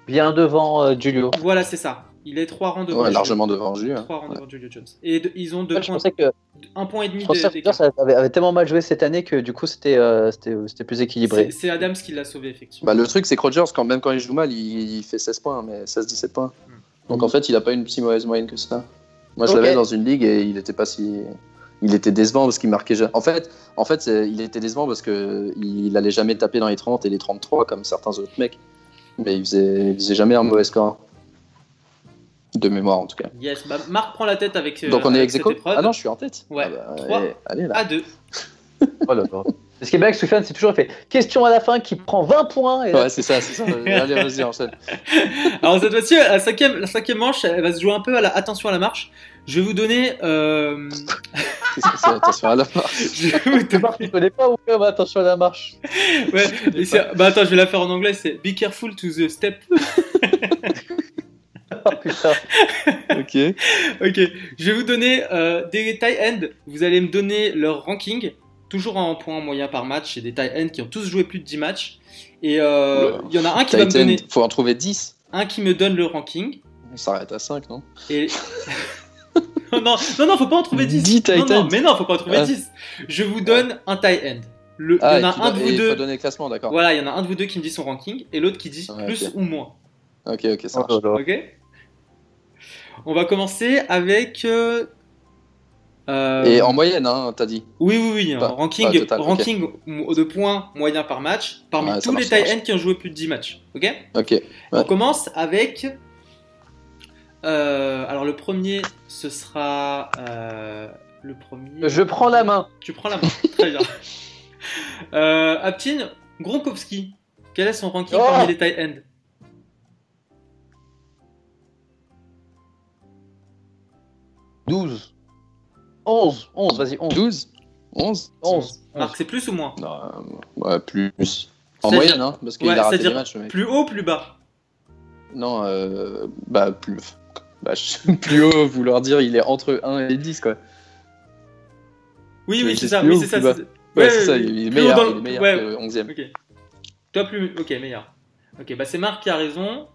Bien devant euh, Julio. voilà, c'est ça. Il est trois rangs devant. Ouais, largement devant Julio. hein. Trois rangs devant Julio Jones. Et de- ils ont deux Ouais, je points, pensais que un point et demi je de- avait, avait tellement mal joué cette année que du coup c'était euh, c'était c'était plus équilibré. C'est Adams qui l'a sauvé effectivement. Bah, le truc, c'est que Rodgers, quand, même quand il joue mal, il, il fait 16 points, mais 16-17 points. Hmm. Donc en fait, il a pas une si mauvaise moyenne que ça. Moi, je l'avais dans une ligue et il était pas si. Il était décevant parce qu'il marquait jamais. En fait, en fait il était décevant parce que il allait jamais taper dans les 30 et les 33 comme certains autres mecs. Mais il faisait, il faisait jamais un mauvais score. De mémoire, en tout cas. Yes, bah, Marc prend la tête avec. euh, Donc on est ex. Ah non, je suis en tête. Ouais. Ah bah, allez, allez, là. à deux. (laughs) Oh là là. Ce qui est bien avec Soufiane, c'est toujours fait question à la fin qui prend 20 points. Et Ouais, c'est ça, c'est ça. (laughs) allez, vas-y, enchaîne. Alors cette fois-ci, la cinquième, la cinquième manche, elle va se jouer un peu à la attention à la marche. Je vais vous donner. euh, Qu'est-ce que c'est Attention à la (laughs) marche. je vais vous tu donner- tu connais pas ou quoi bah, Attention à la marche. ouais, et bah attends, je vais la faire en anglais. C'est Be careful to the step. Oh putain. (laughs) Ok. Ok, je vais vous donner euh, des tight ends. Vous allez me donner leur ranking, toujours en points moyens par match. C'est des tight ends qui ont tous joué plus de 10 matchs. Et euh, il y en a un qui va me donner, faut en trouver 10. un qui me donne le ranking. On s'arrête à 5, non? Et (laughs) non, non, non, faut pas en trouver 10. 10 tight non, non, ends. mais non, faut pas en trouver Ah. 10. Je vous donne un tight end. Le, Ah, il y en a un de vous il faut deux. donner le classement, d'accord. Voilà, il y en a un de vous deux qui me dit son ranking et l'autre qui dit Ouais, plus ou moins. Ok, ok, ça marche. là là. Ok? On va commencer avec. euh, euh, Et en moyenne, hein, t'as dit. Oui, oui, oui. Pas- ranking, pas total, ok. ranking de points moyens par match parmi Ouais, tous marche, les ends qui ont joué plus de 10 matchs. Ok? Ok. On commence avec. euh, alors le premier, ce sera. euh, le premier. Je prends la main. Tu prends la main. Très bien. (laughs) Euh, Aptin, Gronkowski. Quel est son ranking Oh parmi les tight 12. 11. 11, vas-y, 11. 12 11 11. Marc, c'est plus ou moins Non, euh, ouais, plus. En moyenne, hein, parce qu'il Ouais, a raté des matchs, le mec. Plus haut, plus bas Non, euh, bah, plus. Bah, je- plus haut, vouloir dire, il est entre 1 et 10, quoi. Oui, Tu oui, c'est ça. Oui, c'est ça. Ouais, Ouais, c'est ça, il est meilleur, dans il est meilleur ouais. que 11ème. Ok. Toi plus. Ok, meilleur. Ok, bah c'est Marc qui a raison.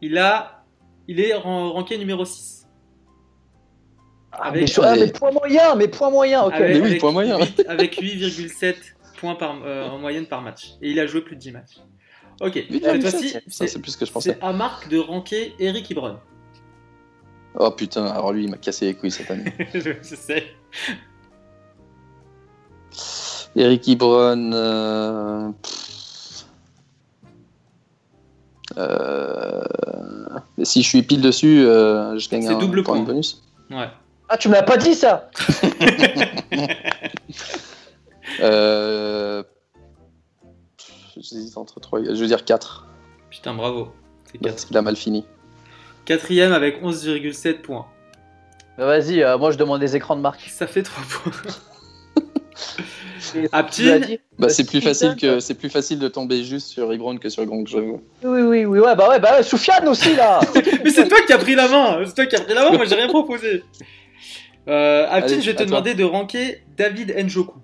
Il a. Il est ran- ranké numéro 6. Ah, Avec- mais, je- ah, mais point moyen, mais point moyen, ok. Avec, Mais oui, avec point moyen. 8 avec 8,7 points par, euh, en moyenne par match. Et il a joué plus de 10 matchs. Ok, cette 8,7, fois-ci, ça, c'est plus ce que je pensais. c'est à Marc de ranker Eric Ibron. Oh putain, alors lui, il m'a cassé les couilles cette année. (laughs) je sais. Eric Ibron. Euh... Euh, mais si je suis pile dessus, euh, je gagne un double point de point. bonus. Ouais. Ah, tu me l'as pas dit ça (laughs) Euh... J'hésite entre 3. Je veux dire 4. Putain, bravo. C'est 4. Parce qu'il a mal fini. Quatrième avec 11,7 points. Bah, Vas-y, euh, moi je demande des écrans de marque. Ça fait 3 points. (laughs) Aptine dit Bah, c'est plus facile que c'est plus facile de tomber juste sur Ibron que sur Gronk, j'avoue. Oui, oui, oui, ouais, bah ouais, bah ouais, Soufiane aussi là (laughs) Mais c'est toi qui as pris la main. C'est toi qui as pris la main. Moi, j'ai rien proposé. Euh, Aptine, Allez, je vais te toi. demander de ranker David Njoku.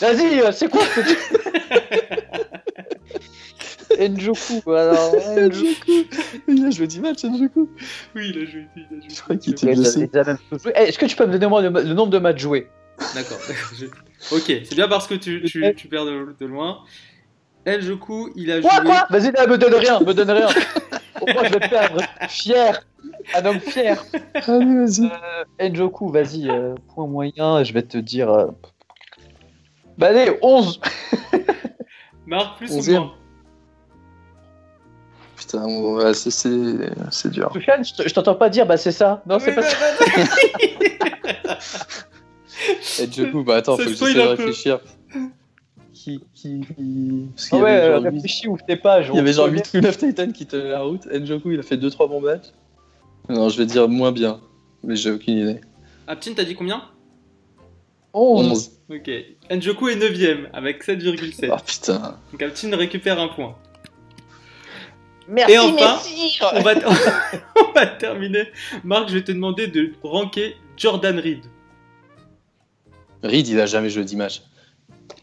Vas-y, euh, c'est quoi ce (laughs) Njoku, alors. (laughs) Njoku. Il a joué 10 matchs, Njoku. Oui, il a joué. Il a joué. Je crois qu'il était blessé. Eh, Est-ce que tu peux me donner moi le, le nombre de matchs joués D'accord. Je- Ok, c'est bien parce que tu, tu, tu perds de, de loin. Njoku, il a Quoi, joué. quoi? Vas-y, là, me donne rien, me donne rien. (laughs) Au moins, je vais perdre. Fier. un homme fier. Allez, vas-y. Euh, Njoku, vas-y, euh, point moyen, je vais te dire. euh, Bah allez, 11 (laughs) Marc, plus ou Onzième. moins Putain, ouais, c'est- c'est c'est dur. Je t- je t'entends pas dire, bah c'est ça. Non, c'est Oui, pas bah, ça. bah, Et du coup, bah attends, Ça faut que spoil j'essaie de un peu. réfléchir. Qui, qui... Parce Ah qu'il y ouais, avait euh, genre huit- réfléchis, ouvre tes pages. il y avait genre connaît. 8 Queen of Titan qui tenaient la route. Njoku, il a fait 2-3 bons matchs. Non, je vais dire moins bien. Mais j'ai aucune idée. Aptine, t'as dit combien? 11. 11. Ok. Njoku est 9ème avec 7,7. Ah putain. Donc Aptine récupère un point. Merci, Et enfin. On va, (laughs) on va terminer. Marc, je vais te demander de ranker Jordan Reed. Reed, il a jamais joué 10 matchs.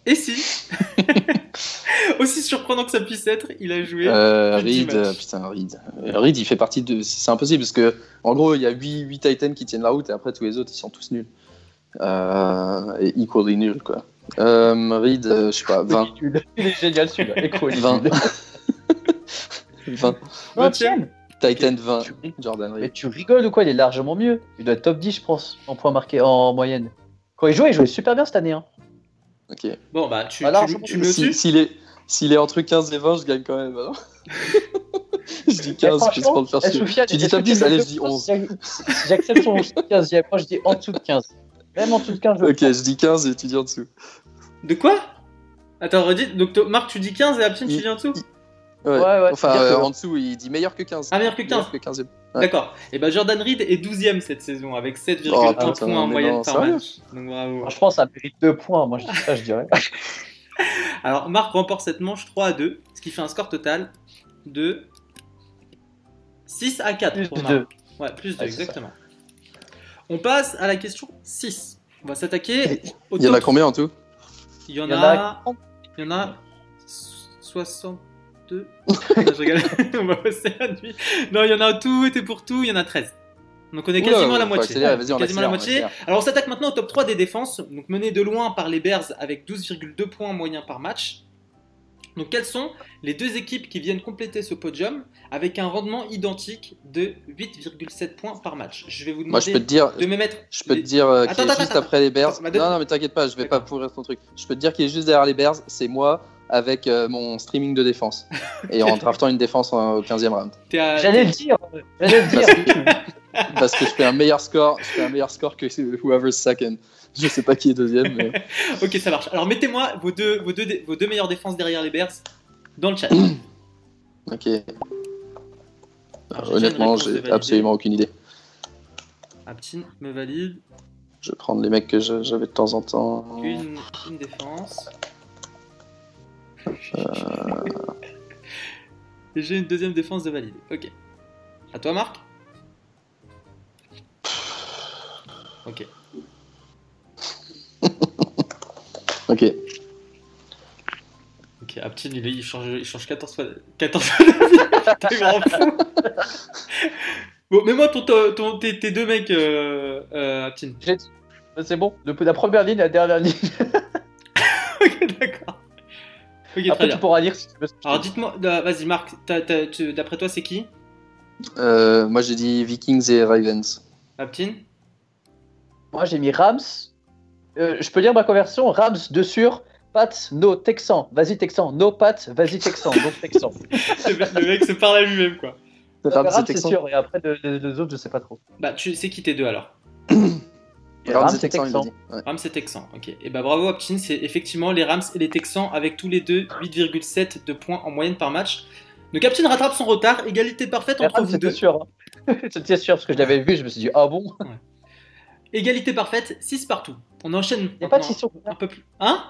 Et si (laughs) Aussi surprenant que ça puisse être, il a joué. Euh, plus de 10 Reed, putain, Reed. Euh, Reed, il fait partie de. C'est impossible parce que, en gros, il y a 8, 8 Titans qui tiennent la route et après tous les autres, ils sont tous nuls. Euh, et equally nuls, quoi. Euh, Reed, euh, je sais pas, 20. Il est génial celui-là. Écoute, 20. 20. 20 Titan 20. Tu rig- Jordan Mais Reed. tu rigoles ou quoi? Il est largement mieux. Il doit être top 10, je pense, en points marqués en moyenne. Quand il jouait, il jouait super bien cette année. Hein. Ok. Bon, bah, tu, Alors, tu, je- tu me Si- S'il est, s'il est entre 15 et 20, je gagne quand même. alors. (laughs) je dis 15, Mais juste pour le faire eh, suivre. Tu dis tu 10, me allez, le je dis demandes 11. si j'ac- si J'accepte son 15 Moi, je dis en dessous de 15. Même en dessous de 15, je Ok, je dis 15 et tu dis en dessous. De quoi? Attends, redis. Donc, to- Marc, tu dis 15 et Aptine, tu dis en dessous? Ouais. Ouais, ouais, enfin, euh, en dessous, il dit meilleur que 15. Ah, meilleur que 15. Meilleur que 15 Ouais. D'accord. Et bah, Jordan Reed est 12ème cette saison avec 7,1 Oh, points en moyenne non, par match. Donc, bravo. Franchement, ça mérite 2 points. Moi, je dis ça, je dirais. (laughs) (laughs) Alors, Marc remporte cette manche 3 à 2, ce qui fait un score total de 6 à 4 Plus pour de Marc. 2. Ouais, plus 2, Ouais, c'est exactement. On passe à la question 6. On va s'attaquer au Il y en a combien en tout? Il y en Il y en a, a il y en a 62. non, je rigole. (laughs) On va passer la nuit. Non, il y en a tout et pour tout, il y en a 13. Donc on est Oula, quasiment à la moitié. on quasiment la moitié. Alors on s'attaque maintenant au top 3 des défenses, donc mené de loin par les Bears avec 12,2 points moyens par match. Donc quelles sont les deux équipes qui viennent compléter ce podium avec un rendement identique de 8,7 points par match? Je vais vous Moi, je demander peux te dire, de me mettre je peux les- te dire euh, Attends, qu'il est attends, juste après les Bears. Non, non, mais t'inquiète pas, je vais pas pourrir ton truc. Je peux te dire qu'il est juste derrière les Bears, c'est moi avec euh, mon streaming de défense. Et en (laughs) draftant une défense en- au 15e round. À- J'allais le dire. J'allais le Parce dire. que, parce que je fais un meilleur score, je fais un meilleur score que whoever's second. Je sais pas qui est deuxième, mais (laughs) Ok, ça marche. Alors mettez-moi vos deux, vos, deux, vos deux meilleures défenses derrière les Bears dans le chat. (clears throat) ok. Alors, Honnêtement, j'ai absolument aucune idée. Aptine me valide. Je vais prendre les mecs que j'avais de temps en temps. Une, une défense. Euh. J'ai une deuxième défense de valide. Ok. À toi, Marc Ok. (laughs) Ok. Ok, Aptine, il, il change, il change 14 fois, 14 fois grand (laughs) fou. (laughs) Bon, mets-moi ton, ton, tes, tes deux mecs, euh, euh, Aptine. J'ai dit. C'est bon. Depuis la première ligne à la dernière ligne. Après, bien. tu pourras lire si tu veux. Alors dites-moi, euh, vas-y Marc, d'après toi c'est qui? Euh, moi, j'ai dit Vikings et Ravens. Aptine Moi, j'ai mis Rams. Euh, je peux lire ma conversion Rams de sur. Pats, no, Texan. Vas-y, Texan. No, Pats, vas-y, Texan. Donc, Texan. (laughs) Le mec se parle à lui-même quoi. Rams, Rams, c'est sûr. Et après, le- le- les autres, je sais pas trop. Bah tu sais qui tes deux alors (clears throat) Rams, Rams, c'est c'est Texan, il a Texan. dit. Ouais. Rams et Texans, ok. Et bah bravo Aptine, c'est effectivement les Rams et les Texans avec tous les deux 8,7 de points en moyenne par match. Donc Aptine rattrape son retard, égalité parfaite Et entre Rams, vous c'était deux. sûr. hein. (laughs) C'était sûr parce que je l'avais vu. Je me suis dit, ah bon? Égalité parfaite, 6 partout. On enchaîne Les Pats, maintenant ils sont combien? un peu plus. Hein?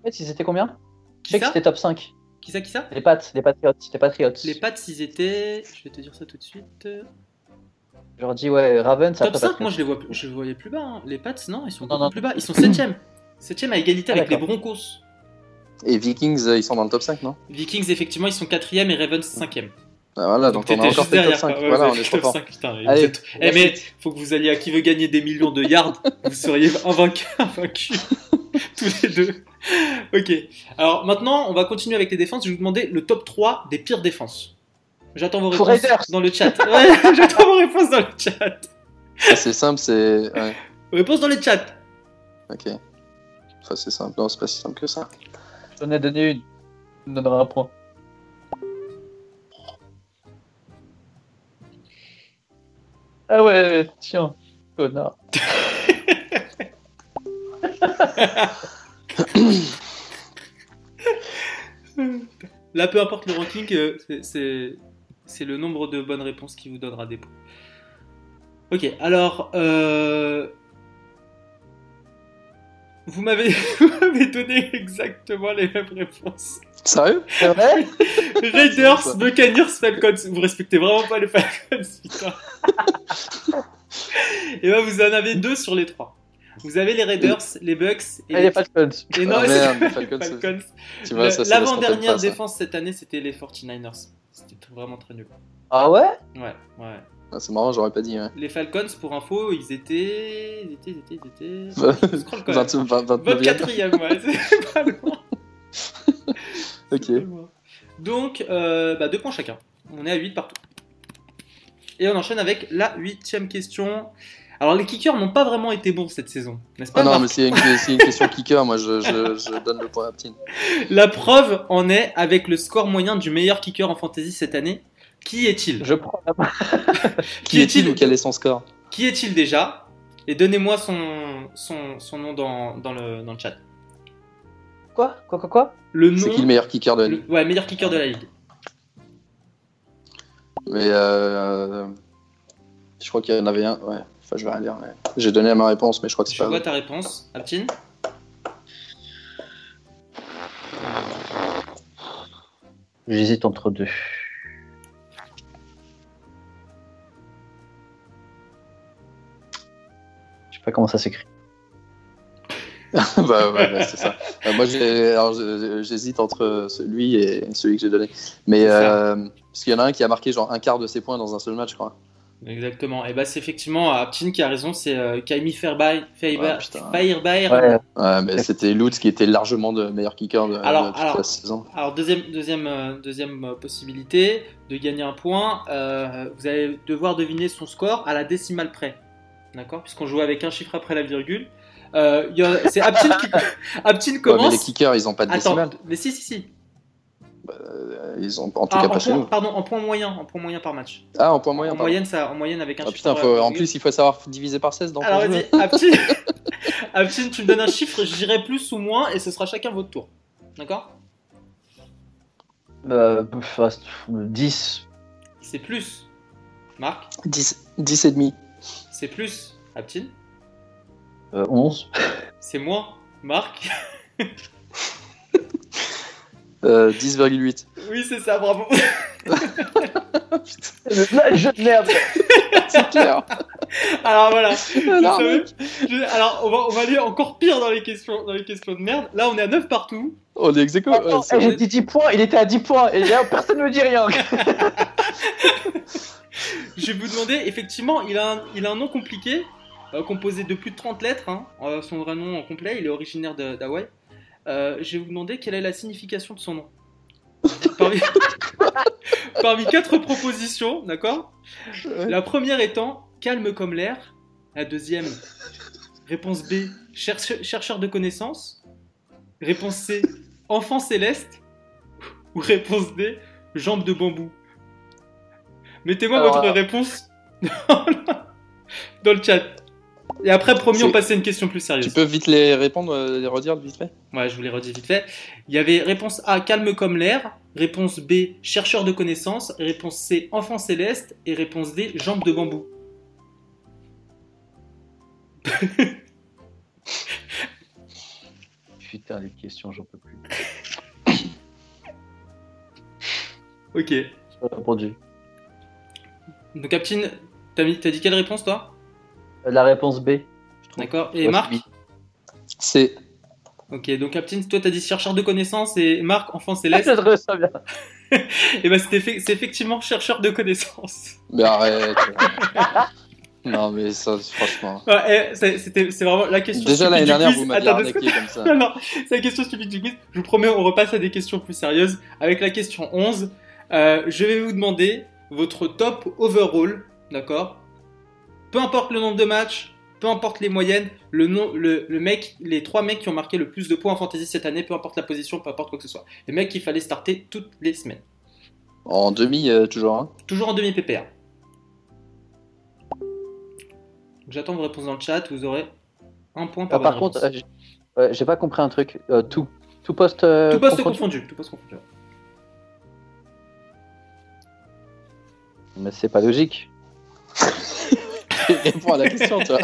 En fait, ils étaient combien? Je Qui sais que c'était top 5. Qui ça Qui ça? Les Pats, les Patriots. Les Patriots. Les Pats ils étaient... Je vais te dire ça tout de suite. Je leur dis, ouais, Ravens, Top après 5, Patriots. moi je les vois, je les voyais plus bas. hein. Les Pats, non, ils sont Non, beaucoup non. plus bas. Ils sont 7ème. 7ème à égalité Ah, avec les. Broncos. Et Vikings, euh, ils sont dans le top 5, non? Vikings, effectivement, ils sont 4ème et Ravens 5ème. Ah, Voilà, donc, on t'étais a encore fait le top derrière, 5. quoi. Ouais, voilà, on est top fort. 5, putain. Allez, êtes- Eh, mais faut que vous alliez à qui veut gagner des millions de yards. (laughs) vous seriez invaincus, (laughs) invaincus (laughs) tous les deux. Ok. Alors maintenant, on va continuer avec les défenses. Je vais vous demander le top 3 des pires défenses. J'attends vos réponses Raiders. dans le chat. Ouais, (laughs) j'attends vos réponses dans le chat. Ah, c'est simple, c'est. Ouais, réponses dans le chat. ok. Enfin, c'est simple. Non, c'est pas si simple que ça. J'en ai donné une. Tu me donneras un point. Ah ouais, tiens, connard. (laughs) Là, peu importe le ranking, euh, c'est- c'est le nombre de bonnes réponses qui vous donnera des points. Ok, alors. euh, Vous m'avez (laughs) donné exactement les mêmes réponses. Sérieux? C'est vrai? (laughs) Raiders. Buccaneers, Falcons. Vous respectez vraiment pas les Falcons, putain. (laughs) Et ben vous en avez deux sur les trois. Vous avez les Raiders, les Bucks et, Et les Falcons. (laughs) et non, Ah, c'est merde, les Falcons, Falcons. Tu vois, ça, L'avant-dernière défense cette année, c'était les 49ers. C'était vraiment très nul. Ah ouais? Ouais, ouais. Ah, c'est marrant, j'aurais pas dit. Ouais. Les Falcons, pour info, ils étaient. Ils étaient, ils étaient, ils étaient. Je scrolle quand même. 20, 20, 29 24ème, ouais, c'est (laughs) pas loin. Ok. Loin. Donc, euh, bah, deux points chacun. On est à 8 partout. Et on enchaîne avec la huitième question. Alors, les kickers n'ont pas vraiment été bons cette saison, n'est-ce pas Ah non, Marc mais c'est une, question kicker. Moi, je, je, je donne le point à Ptine. (laughs) La preuve en est avec le score moyen du meilleur kicker en fantasy cette année. Qui est-il? Je prends la main. (laughs) Qui est-il ou quel est son score? Qui est-il déjà? Et donnez-moi son, son, son nom dans, dans, le, dans le chat. Quoi? Quoi, quoi, quoi? Le nom. C'est qui le meilleur kicker de la le- ligue? Ouais, meilleur kicker de la ligue. Mais euh, je crois qu'il y en avait un. Ouais. Enfin, je vais rien dire. ouais. J'ai donné ma réponse, mais je crois que c'est Je pas. vois vrai. ta réponse, Aptine. J'hésite entre deux. Je sais pas comment ça s'écrit. (laughs) bah ouais, ouais, c'est ça. Euh, moi, j'hésite entre celui et celui que j'ai donné. Mais euh, parce qu'il y en a un qui a marqué genre un quart de ses points dans un seul match, je crois. Exactement. Et bah, c'est effectivement Aptine qui a raison, c'est euh, Kaimi Fairbairn. Ah. Fairbairn. Ouais, Ouais, mais c'était Lutz qui était largement le meilleur kicker de, Alors- de toute alors- la saison. Alors deuxième, deuxième, euh, deuxième euh, possibilité de gagner un point, euh, vous allez devoir deviner son score à la décimale près. D'accord? Puisqu'on joue avec un chiffre après la virgule. Euh, il y a- c'est Aptine qui (laughs) Aptine Ouais, mais commence. les kickers, ils ont pas de Attends, décimale. mais si, si, si. Euh, Ils ont, en tout Ah, cas en pas chez point- nous. pardon, en point moyen, en point moyen par match. Ah, en point moyen, en moyenne, ça, en moyenne avec un Ah chiffre. putain, faut- en plus, il faut savoir diviser par 16 dans Alors vas-y, Aptine, Aptine, (laughs) tu me donnes un chiffre, je dirai plus ou moins, et ce sera chacun votre tour. D'accord? Euh, pff, 10. C'est plus. Marc, 10, 10 et demi. c'est plus. Aptine, euh, 11. Ah, c'est moins. Marc, (laughs) Euh, 10,8. oui, c'est ça, bravo. (laughs) Là, jeu de merde. C'est clair. Alors voilà. Alors, je- on va, on va aller encore pire dans les questions, dans les questions de merde. Là, on est à 9 partout. on est ex Ouais, c'est eh, j'ai dit 10 points, il était à 10 points. Et là, personne ne me dit rien. (laughs) Je vais vous demander, effectivement, il a un, il a un nom compliqué, euh, composé de plus de 30 lettres. hein. Euh, son vrai nom en complet, il est originaire de- d'Hawaï. Euh, je vais vous demander quelle est la signification de son nom. (laughs) Parmi, (laughs) parmi quatre propositions, d'accord? La première étant calme comme l'air. La deuxième, réponse B, cherche- chercheur de connaissances. Réponse C, enfant céleste. Ou réponse D, jambe de bambou. Mettez-moi votre réponse (laughs) dans le chat. Et après, promis, on passe à une question plus sérieuse. Tu peux vite les répondre, euh, les redire vite fait? Ouais, je vous les redis vite fait. Il y avait réponse A, calme comme l'air. Réponse B, chercheur de connaissances. Réponse C, enfant céleste. Et réponse D, jambe de bambou. (laughs) Putain, les questions, j'en peux plus. Ok. Répondu. Donc, Captain, t'as dit quelle réponse, toi? La réponse B. D'accord. Et Ouais, Marc c'est C'est. Ok, donc Captain, toi, t'as dit chercheur de connaissances. Et Marc, enfant céleste. (laughs) Trouve ça bien. et ben, c'était fait- c'est effectivement chercheur de connaissances. Mais arrête. (laughs) non, mais ça, franchement. Ouais, eh, c'est c'était- c'est vraiment la question Déjà stupide l'année du dernière, quiz. vous m'avez arnaqué comme ça. (laughs) Non, non, c'est la question stupide du quiz. Je vous promets, on repasse à des questions plus sérieuses. Avec la question 11, Euh, je vais vous demander votre top overall, d'accord? Peu importe le nombre de matchs, peu importe les moyennes, le, nom, le, le mec, les trois mecs qui ont marqué le plus de points en fantasy cette année, peu importe la position, peu importe quoi que ce soit. Les mecs qu'il fallait starter toutes les semaines. En demi, euh, toujours. Hein. Toujours en demi PPR. J'attends vos réponses dans le chat, vous aurez un point par Ah, par contre, euh, j'ai pas compris un truc. Euh, tout, tout poste. tout poste confondu. Tout poste confondu. Mais c'est pas logique. (laughs) Réponds à la question, toi.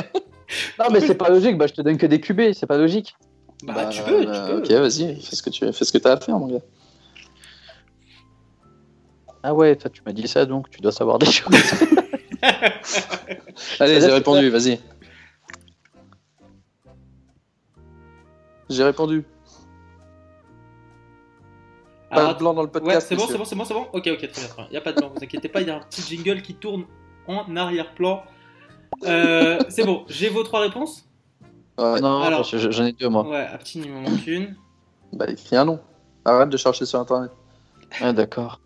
Non, mais c'est pas logique. Bah, je te donne que des QB. C'est pas logique. Bah, Bah, tu peux, bah, tu peux. Ok, vas-y, fais ce que tu fais ce que t'as à faire, mon gars. Ah ouais, toi, tu m'as dit ça, donc tu dois savoir des choses. (laughs) Allez, j'ai répondu, vas-y. J'ai répondu. Pas Alors, de blanc dans le Ouais, podcast. c'est bon, c'est bon, c'est bon, c'est bon. Ok, ok, très bien, très bien. Y a pas de blanc, vous inquiétez pas, il y a un petit jingle qui tourne en arrière-plan. Euh, c'est bon, j'ai vos trois réponses Ouais. non, Alors- je- je- j'en ai deux, moi. Ouais, à petit, il m'en manque une. Bah, écris un nom. Arrête de chercher sur internet. Ah, d'accord.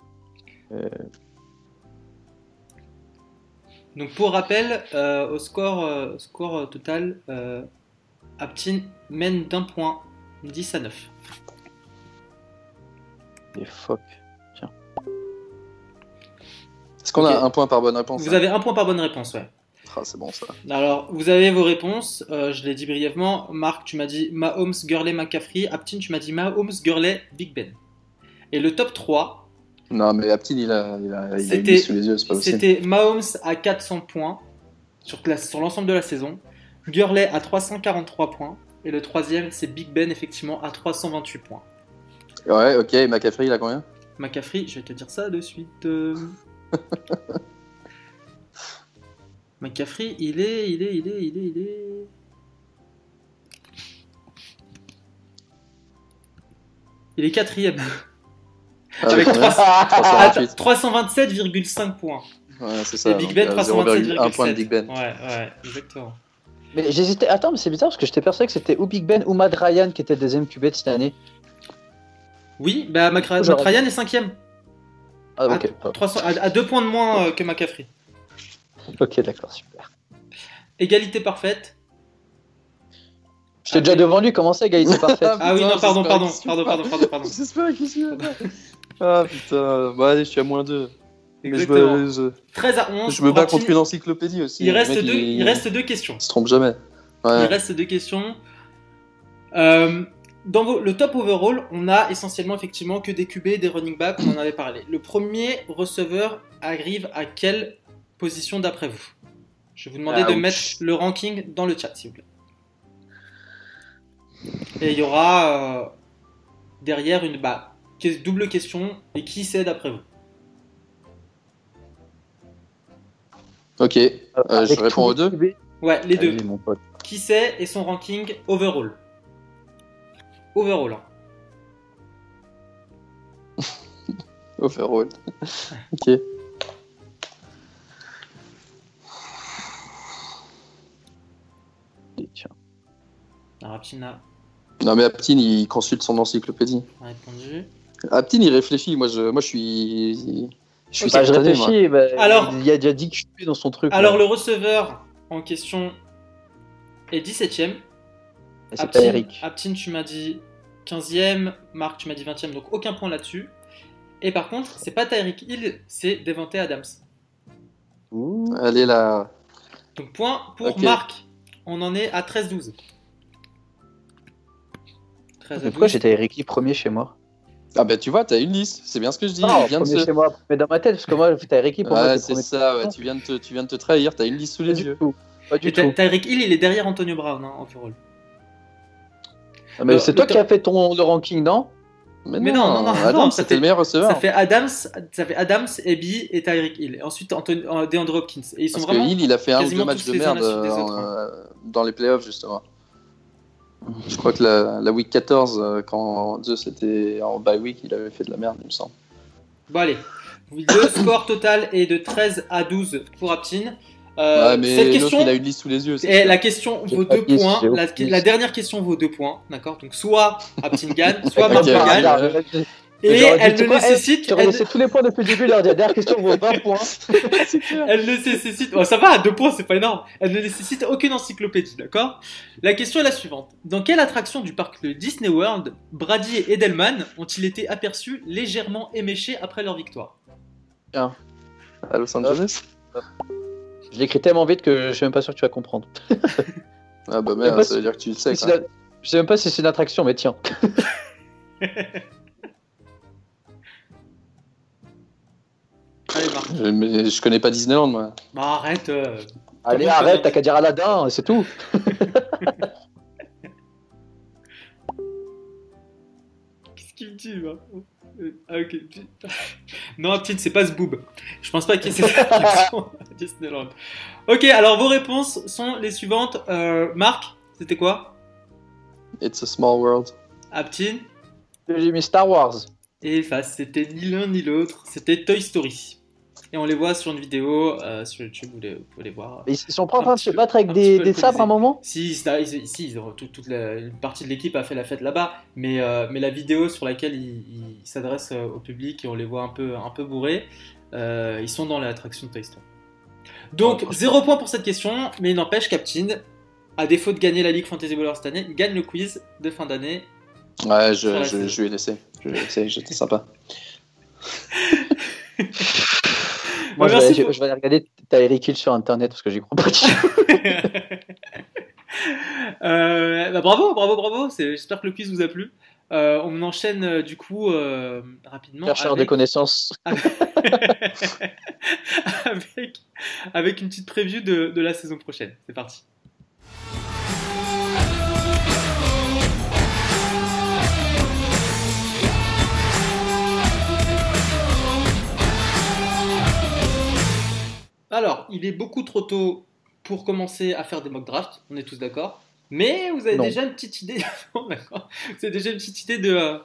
Donc pour rappel, euh, au score, euh, score euh, total, euh, Aptin mène d'un point, 10 à 9. Les phoques. Est-ce qu'on a un point par bonne réponse Vous là avez un point par bonne réponse, ouais. Ah, c'est bon ça. Alors, vous avez vos réponses, euh, je l'ai dit brièvement. Marc, tu m'as dit Mahomes, Gurley, McCaffrey. Aptin, tu m'as dit Mahomes, Gurley, Big Ben. Et le top 3, Non, mais Aptin, il a, il a, il sous les yeux, c'est pas possible. c'était Mahomes à 400 points sur l'ensemble de la saison. Gurley à 343 points. Et le troisième, c'est Big Ben, effectivement, à 328 points. Ouais, ok, et McCaffrey, il a combien? McCaffrey, je vais te dire ça de suite. (laughs) McCaffrey, il est, il est, il est, il est, il est. Il est quatrième. Ah, Avec combien 300 328. 327,5 points. Ouais, c'est ça. Et Big Ben, donc, euh, 0,1 point de 327,7. Big Ben. Ouais, ouais, exactement. Mais j'hésitais. Attends, mais c'est bizarre parce que j'étais persuadé que c'était ou Big Ben ou Matt Ryan qui était deuxième QB de cette année. Oui, bah Matt Ryan est cinquième. Ah, ok. À, 300 à, à deux points de moins euh, que McCaffrey. (laughs) Ok, d'accord, super. Égalité parfaite. J'étais déjà devant lui, comment ça, égalité (laughs) parfaite Ah oui, non, pardon, pardon, pardon, pardon, pardon, pardon. J'espère qu'il suit. Ah putain, bon allez, je suis à moins 2. Mais je Exactement. me, je, 13 à 11. je me bats contre une encyclopédie aussi. Il reste, mec, deux, il reste deux questions. Il se trompe jamais. Il reste deux questions. Euh, dans vos- le top overall, on a essentiellement effectivement que des QB, des running backs, on en avait parlé. Le premier receveur arrive à quelle position d'après vous Je vais vous demander de Ouch. mettre le ranking dans le chat, s'il vous plaît. Et il y aura euh, derrière une bah, que- double question. Et qui c'est d'après vous? Ok, euh, je Avec réponds tous aux deux. Ouais, les deux. Allez, mon pote. Qui c'est et son ranking overall? Overall. hein. (laughs) Overall. (laughs) ok. Alors, Aptin a Non mais Aptin, il consulte son encyclopédie. répondu? Aptin, il réfléchit. Moi, je, moi, je suis. Je suis Bah, je réfléchis, bah, Alors- il y a déjà 10 QB dans son truc. Alors, là. le receveur en question est 17ème. Et c'est pas Eric. Aptin, tu m'as dit 15ème. Marc, tu m'as dit 20ème. Donc, aucun point là-dessus. Et par contre, c'est pas Tyreek Hill, c'est Devante Adams. Ouh. Allez là. Donc, point pour. Marc. On en est à 13-12. 13 à Mais pourquoi 12. j'étais Eric Lee premier chez moi Ah bah tu vois, t'as une liste. C'est bien ce que je dis. Non, de premier se... chez moi, mais dans ma tête, parce que moi, Eric Lee pour moi. C'est ça. Ouais, tu viens de te, tu viens de te trahir. T'as une liste sous les du yeux. tout. Pas du tout. Ty- Tyreek Hill, il est derrière Antonio Brown hein, overall. Ah, mais c'est toi qui as fait ton le ranking, non? Mais, Mais non, non, non, non, c'était le meilleur receveur. Ça fait Adams, ça fait Adams, Ebi et Tyreek Hill. Et ensuite Anton- euh, DeAndre Hopkins. Et ils sont Parce vraiment. que Hill, il a fait un ou deux matchs de merde euh, hein. dans les playoffs, justement. Je crois que la, la week 14, euh, quand Zeus était en bye week, il avait fait de la merde, il me semble. Bon, allez. Le (coughs) score total est de 13 à 12 pour Aptin. Euh, ouais, mais cette l'autre, question. il a une liste sous les yeux. Et sûr. la question vaut deux points. La, dernière question vaut deux poins. D'accord? Donc soit Aptin gagne, soit. (laughs) Marc gagne. Et elle eh, nécessite. Elle- laissé tous les points depuis le début, leur dire dernière question vaut 20 points. (laughs) (laughs) Elle ne nécessite. Ça va, deux points, c'est pas énorme. Elle ne nécessite aucune encyclopédie, d'accord? La question est la suivante. Dans quelle attraction du parc de Disney World, Brady et Edelman ont-ils été aperçus légèrement éméchés après leur victoire? À Los Angeles? Je l'écris tellement vite que je suis même pas sûr que tu vas comprendre. (laughs) Ah bah merde, ça veut dire que tu le sais. Je sais même pas si c'est une attraction, mais tiens. Allez, Marc. Je, mais je connais pas Disneyland, moi. Bah, arrête. euh. Allez, arrête, t'as qu'à dire Aladdin, c'est tout. (laughs) Qu'est-ce qu'il me dit, là Euh, ah, ok. (laughs) Non, petite, c'est pas ce boob. Je pense pas qu'il (laughs) à Disneyland. Ok, alors vos réponses sont les suivantes. Euh, Marc, c'était quoi It's a small world. Aptine J'ai mis Star Wars. Et face, c'était ni l'un ni l'autre, c'était Toy Story. Et on les voit sur une vidéo euh, sur YouTube, vous, les- vous pouvez les voir. Mais Ils sont pas en train de se battre avec des, des sabres à un moment? Si, si, ils ont- tout- toute la, une partie de l'équipe a fait la fête là-bas, mais, euh, mais la vidéo sur laquelle ils ils s'adressent euh, au public et on les voit un peu, un peu bourrés, euh, ils sont dans l'attraction de Toy Story. Donc, Oh, zéro point pour cette question, mais il n'empêche, Captain, à défaut de gagner la Ligue Fantasy Ballers cette année, il gagne le quiz de fin d'année. Ouais, je, je, je lui ai laissé. Je lui ai laissé, j'étais sympa. (laughs) Moi, je, vais, je- pour- je vais aller regarder ta Eric Hill sur internet parce que j'y crois pas. (laughs) Euh, bah, bravo, bravo, bravo. J'espère que le quiz vous a plu. Euh, on enchaîne euh, du coup euh, rapidement Chercheur de avec, connaissances. (laughs) avec, avec une petite preview de, de la saison prochaine. C'est parti. Alors, il est beaucoup trop tôt pour commencer à faire des mock drafts, on est tous d'accord. Mais vous avez Non. déjà une petite idée. (laughs) Non, vous avez déjà une petite idée de, euh,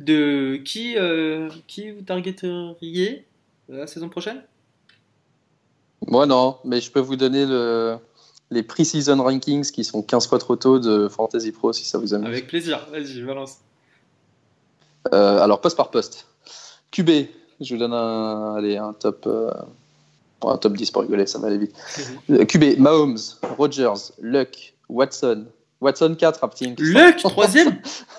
de qui, euh, qui vous targeteriez euh, la saison prochaine? Moi, non, mais je peux vous donner le, les pre-season rankings qui sont 15 fois trop tôt de Fantasy Pro si ça vous amuse. Avec plaisir, vas-y, balance. Euh, alors, poste par poste. QB, je vous donne un, allez, un, top, euh, un top 10 pour rigoler, ça va aller vite. QB, Mahomes, Rogers, Luck, Watson. Watson 4, Apting. Luck, troisième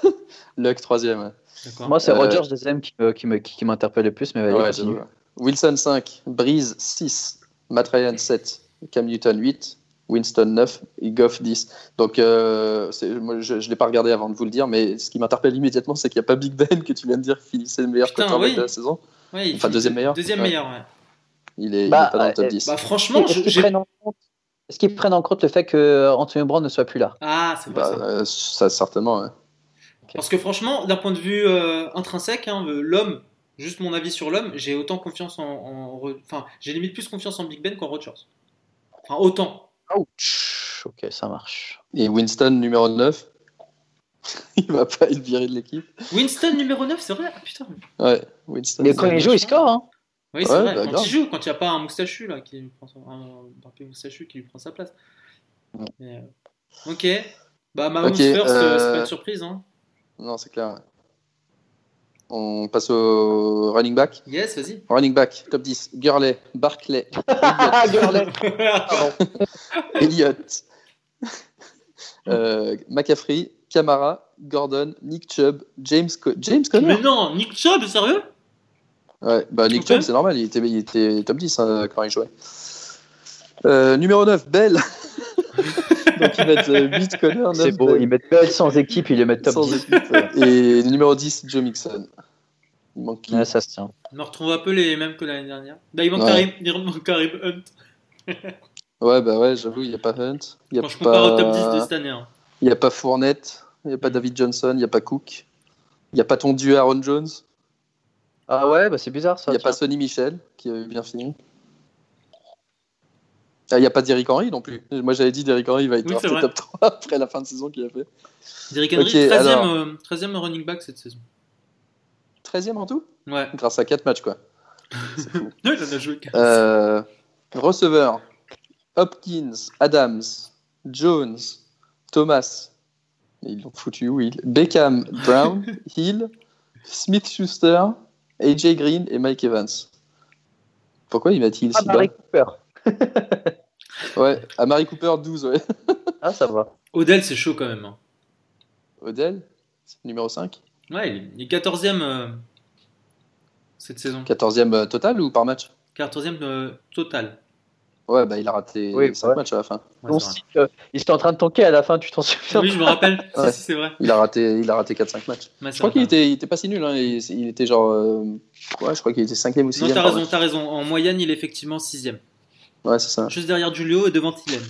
(laughs) Luck 3ème. Ouais. D'accord. Moi, c'est Euh, Rogers deuxième qui me- qui me- qui qui m'interpelle le plus, mais vas-y, Ouais. Wilson 5, Breeze 6, Matt Ryan 7, Cam Newton 8, Winston 9 et Goff 10. Donc, euh, moi, je ne l'ai pas regardé avant de vous le dire, mais ce qui m'interpelle immédiatement, c'est qu'il n'y a pas Big Ben que tu viens de dire finissait le meilleur Putain, quarterback oui. de la saison. Il Enfin, deuxième meilleur. Deuxième Ouais. meilleur, ouais. Il est, il Bah, est pas dans le top euh, 10. Bah, franchement, Est-ce je- qu'ils prennent, en compte- est-ce qu'ils prennent en compte le fait que Antonio Brown ne soit plus là Ah, c'est vrai Bah, ça. euh, ça, certainement. ouais. Parce que franchement, d'un point de vue euh, intrinsèque, hein, euh, l'homme, juste mon avis sur l'homme, j'ai autant confiance en. Enfin, j'ai limite plus confiance en Big Ben qu'en Rodgers. Enfin, autant. Ouch Ok, ça marche. Et Winston, numéro 9. (laughs) il va pas être viré de l'équipe. Winston numéro 9, c'est vrai? Ah putain. Ouais, Winston. Mais quand il joue, il score. Hein. Oui, c'est Ouais, vrai. bah, quand grave. il joue, quand il n'y a pas un moustachu là, qui lui prend son- un, un moustachu qui lui prend sa place. Ouais. Mais, euh, Ok. Bah, Mahomes Ok, first, euh, euh, c'est pas une surprise. Hein. Non, c'est clair. On passe au running back. Yes, vas-y. Running back, top 10. Gurley, Barclay, (laughs) Gurley. (laughs) Elliott, euh, McCaffrey, Camara, Gordon, Nick Chubb, James, Co- James Conner. Mais non, Nick Chubb, sérieux? Ouais, bah Nick Ok. Chubb, c'est normal, il était, il était top 10 hein, quand il jouait. Euh, numéro 9, Bell. (laughs) Donc ils mettent euh, 8 Conner, 9 C'est beau, ils mettent Bell sans équipe, ils les mettent top sans 10. équipe, ouais. Et numéro 10, Joe Mixon. Il manque Ouais, ça se tient. On en retrouve un peu les mêmes que l'année dernière. Bah, il manque Ouais. Karim, il manque Karim Hunt. Ouais, bah ouais, j'avoue, il n'y a pas Hunt. Il y a Quand je compare pas... au top 10 de cette année. hein. Il n'y a pas Fournette, il n'y a pas David Johnson, il n'y a pas Cook. Il n'y a pas ton dieu Aaron Jones. Ah ouais, bah c'est bizarre Il ça. n'y a pas. Sonny Michel, qui avait bien fini. Ah, Il n'y a pas Derrick Henry non plus. Moi j'avais dit Derrick Henry va être Oui, c'est top 3 après la fin de saison qu'il a fait. Derrick Henry, Ok, 13e, alors. euh, 13e running back cette saison. 13ème en tout? Ouais. Grâce à 4 matchs quoi. (laughs) Ouais, il en a joué quatre. Euh, receveur Hopkins, Adams, Jones, Thomas. Ils l'ont foutu où il Beckham, Brown, (laughs) Hill, Smith Schuster, AJ Green et Mike Evans. Pourquoi il m'a-t-il Ah, si Mary bas Cooper. (laughs) Ouais, à Mary Cooper 12, ouais. (laughs) Ah, ça va. Odell, c'est chaud quand même. hein. Odell, numéro 5. Ouais, il est, il est 14e euh, cette saison. 14e euh, total ou par match? 14e euh, total. Ouais, bah il a raté Oui, 5 ouais. matchs à la fin. Ouais, euh, il était en train de tanker à la fin, tu t'en souviens Oui, je me rappelle. (laughs) Si, Ouais. si, c'est vrai. Il a raté, il a raté 4-5 matchs. Ouais, Je crois qu'il était, il était pas si nul. Hein. Il, il était genre. euh, Ouais, je crois qu'il était 5e ou 6e. Non, t'as raison, t'as raison. En moyenne, il est effectivement 6 Ouais, c'est ça. Juste derrière Julio et devant Thielen.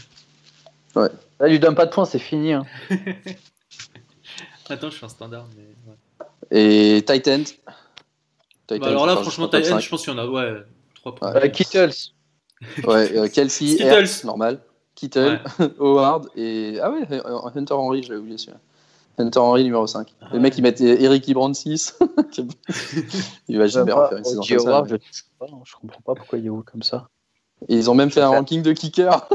Là, lui donne pas de points, c'est fini. hein. (laughs) Attends, je suis un standard. Mais... ouais. Et Titan. Bah, alors là, franchement, top je pense qu'il y en a ouais, 3 points. Ouais. Euh, Kittles. 5. Ouais, euh, (laughs) Kelsey. Hertz, normal. Kittle, (laughs) Howard et. Ah ouais, euh, Hunter Henry, j'avais oublié celui-là. Hunter Henry numéro 5. Ah Le mec, ouais. il met Eric Ibran (laughs) 6. il va jamais Moi, refaire une saison comme ça. Je, hein, je comprends pas pourquoi il est haut comme ça. Et ils ont même fait un Ouais. ranking de kicker.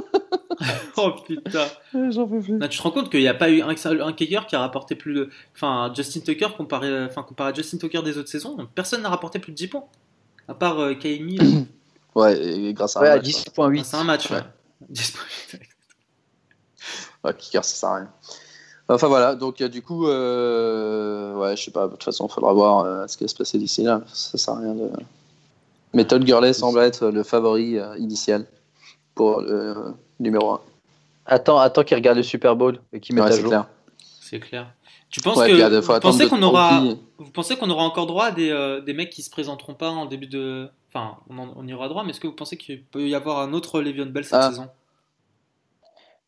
Oh putain. J'en peux plus. Là, tu te rends compte qu'il n'y a pas eu un, un kicker qui a rapporté plus de. Enfin, Justin Tucker comparé, enfin, comparé à Justin Tucker des autres saisons, personne n'a rapporté plus de 10 points. À part euh, Kaimi. (clears throat) Ouais, et grâce à Ouais, un à match, 10.8. Ah, c'est un match. Ouais. Ouais. 10 Ouais, kicker, ça sert à rien. Enfin voilà, donc euh, du coup, euh, ouais, je sais pas, de toute façon, il faudra voir euh, ce qui va se passer d'ici là. Ça sert à rien de. Mais Todd Gurley semble être le favori euh, initial pour le euh, numéro 1. Attends, attends qu'il regarde le Super Bowl et qu'il mette Ouais, à c'est jour. clair. C'est clair. Tu penses Ouais, que faut vous pensez qu'on aura, vous pensez qu'on aura encore droit à des, euh, des mecs qui se présenteront pas en début de, enfin, on, en- on y aura droit, mais est-ce que vous pensez qu'il peut y avoir un autre Le'Veon Bell cette Ah. saison?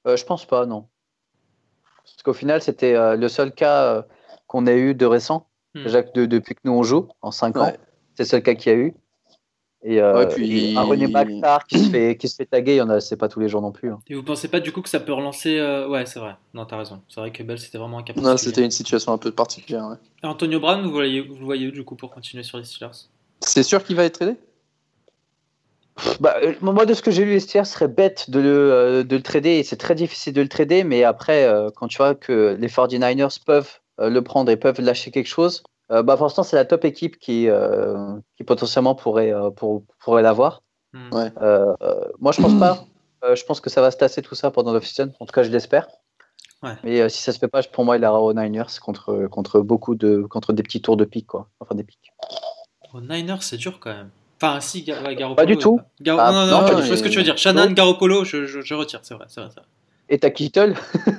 Euh, je pense pas, non. Parce qu'au final, c'était euh, le seul cas euh, qu'on a eu de récent. Hmm. Déjà que de- depuis que nous on joue, en 5 ans, c'est le seul cas qu'il y a eu. Et, euh, Ouais, puis- et un René Bactar qui se fait, qui se fait taguer, il y en a, c'est pas tous les jours non plus. hein. Et vous pensez pas du coup que ça peut relancer euh, Ouais, c'est vrai. Non, t'as raison. C'est vrai que Bell c'était vraiment un cas Non, particulier. c'était une situation un peu particulière. ouais. Antonio Brown, vous voyez, vous le voyez du coup pour continuer sur les Steelers? C'est sûr qu'il va être aidé Bah, euh, moi, de ce que j'ai lu, Estier serait bête de le, euh, de le trader. et C'est très difficile de le trader, mais après, euh, quand tu vois que les 49ers peuvent euh, le prendre et peuvent lâcher quelque chose, euh, bah, pour l'instant, c'est la top équipe qui, euh, qui potentiellement pourrait, euh, pour, pourrait l'avoir. Hmm. Ouais. Euh, euh, moi, je pense pas. Euh, je pense que ça va se tasser tout ça pendant l'off-season. En tout cas, je l'espère. Ouais. Mais euh, si ça se fait pas, pour moi, il ira aux Niners contre, contre beaucoup de contre des petits tours de pique, quoi. Enfin, des piques. Aux Niners, c'est dur quand même. Enfin, si, Ga- ouais, Garoppolo. Pas du tout. Gar- Ah, non, non, non, non, je vois ce que tu veux dire. Shannon, Non. Garoppolo, je, je, je retire, c'est vrai, c'est vrai. vrai. Et t'as Kittle? (laughs)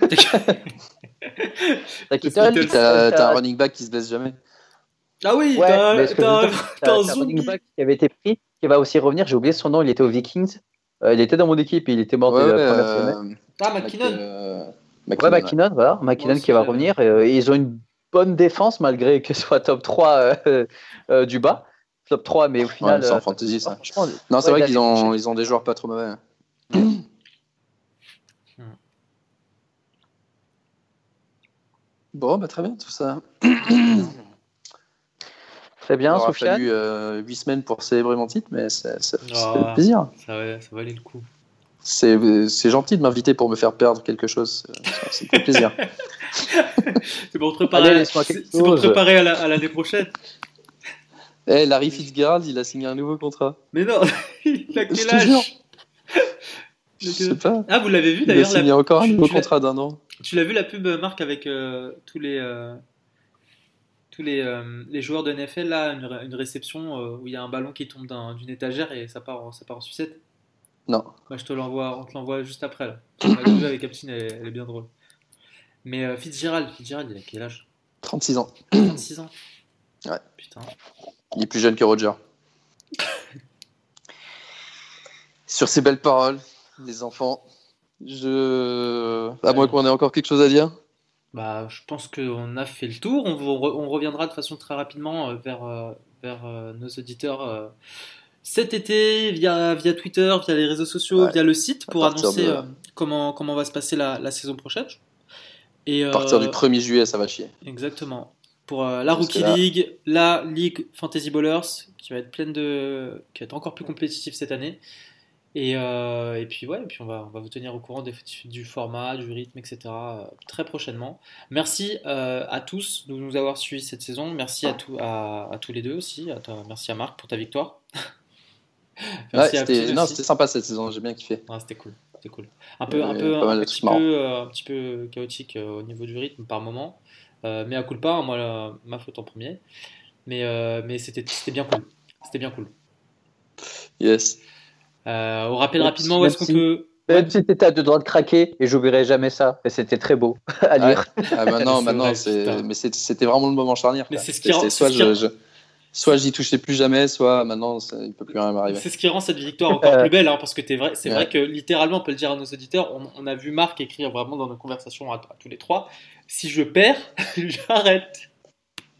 T'as Kittle? T'as un running back qui se blesse jamais. Ah oui, Ouais, t'as un, (laughs) un running back qui avait été pris, qui va aussi revenir. J'ai oublié son nom. Il était aux Vikings. Euh, il était dans mon équipe et il était mort Ouais, ouais, la première euh, semaine. Ah, Mac- McKinnon. euh, Ouais, McKinnon, ouais. Voilà. McKinnon qui va revenir. Euh, ils ont une bonne défense malgré que ce soit top 3 euh, euh, du bas. Top 3, mais au Ouais, final. c'est en euh, fantasy ça. franchement, Non, c'est ouais, vrai il a qu'ils fait ont, ils ont des joueurs pas trop mauvais. Bon, bah très bien tout ça. Très bien, Il aura Soufiane. fallu 8 semaines pour célébrer mon titre, mais ça, ça, ça Ah. fait plaisir. Ça, va- ça valait le coup. C'est c'est gentil de m'inviter pour me faire perdre quelque chose. Me fait plaisir. (laughs) C'est pour te préparer, Allez, c'est c'est pour te préparer à la- à l'année prochaine. Eh, Larry Fitzgerald, il a signé un nouveau contrat. Mais non, (laughs) il a Je quel jure. âge? Je sais pas. Ah, vous l'avez vu Il a d'ailleurs signé la- encore un nouveau tu contrat d'un an. Tu l'as vu la pub euh, Marc avec euh, tous les euh, tous les, euh, les joueurs de NFL là une, ré- une réception où il y a un ballon qui tombe d'un- d'une étagère et ça part en- ça part en sucette? Non. Bah, je te l'envoie on te l'envoie juste après là. L'a vu avec Captain elle, est- elle est bien drôle. Mais Fitzgerald, Fitzgerald, il a quel âge? 36 ans. 36 ans? Ouais. Putain. Il est plus jeune que Roger. Sur ces belles paroles, les enfants, je. À moins qu'on ait encore quelque chose à dire. Bah, je pense qu'on a fait le tour. On, vous re- on reviendra de façon très rapidement euh, vers, euh, vers euh, nos auditeurs cet été via, via Twitter, via les réseaux sociaux, Ouais. via le site pour annoncer de- comment, comment va se passer la, la saison prochaine. Et, À partir euh, du 1er juillet, ça va chier. Exactement. Pour euh, la Rookie là- League, la Ligue Fantasy Ballers, qui va être pleine de. qui va être encore plus compétitive cette année. Et, euh, et puis ouais, et puis on va, on va vous tenir au courant des- du format, du rythme, etc. euh, très prochainement. Merci à tous de nous avoir suivis cette saison. Merci à, tout, à, à tous les deux aussi. À toi- merci à Marc pour ta victoire. (laughs) Ouais, c'était non, c'était sympa cette saison, j'ai bien kiffé. Ouais, c'était cool, c'était cool. Un peu, un peu, un petit peu, un petit peu chaotique au niveau du rythme par moment, mais à coup pas, moi la- ma faute en premier. Mais, euh, mais c'était, c'était bien cool, c'était bien cool. Yes. Euh, on rappelle Même rapidement si- où est-ce qu'on si- peut. Même si t'étais à deux doigts de craquer, et j'oublierai jamais ça. Et c'était très beau (laughs) à lire. Ah, (laughs) maintenant, C'est maintenant, vrai, c'est, putain. mais c'était, vraiment le moment charnière. Mais c'est ce qui rend- soit ce qui je- soit j'y touchais plus jamais, soit maintenant ça- il peut plus rien m'arriver. C'est ce qui rend cette victoire encore Euh, plus belle, hein, parce que vrai, c'est Ouais. vrai que littéralement, on peut le dire à nos auditeurs, on, on a vu Marc écrire vraiment dans nos conversations à, à tous les trois si je perds, (laughs) j'arrête.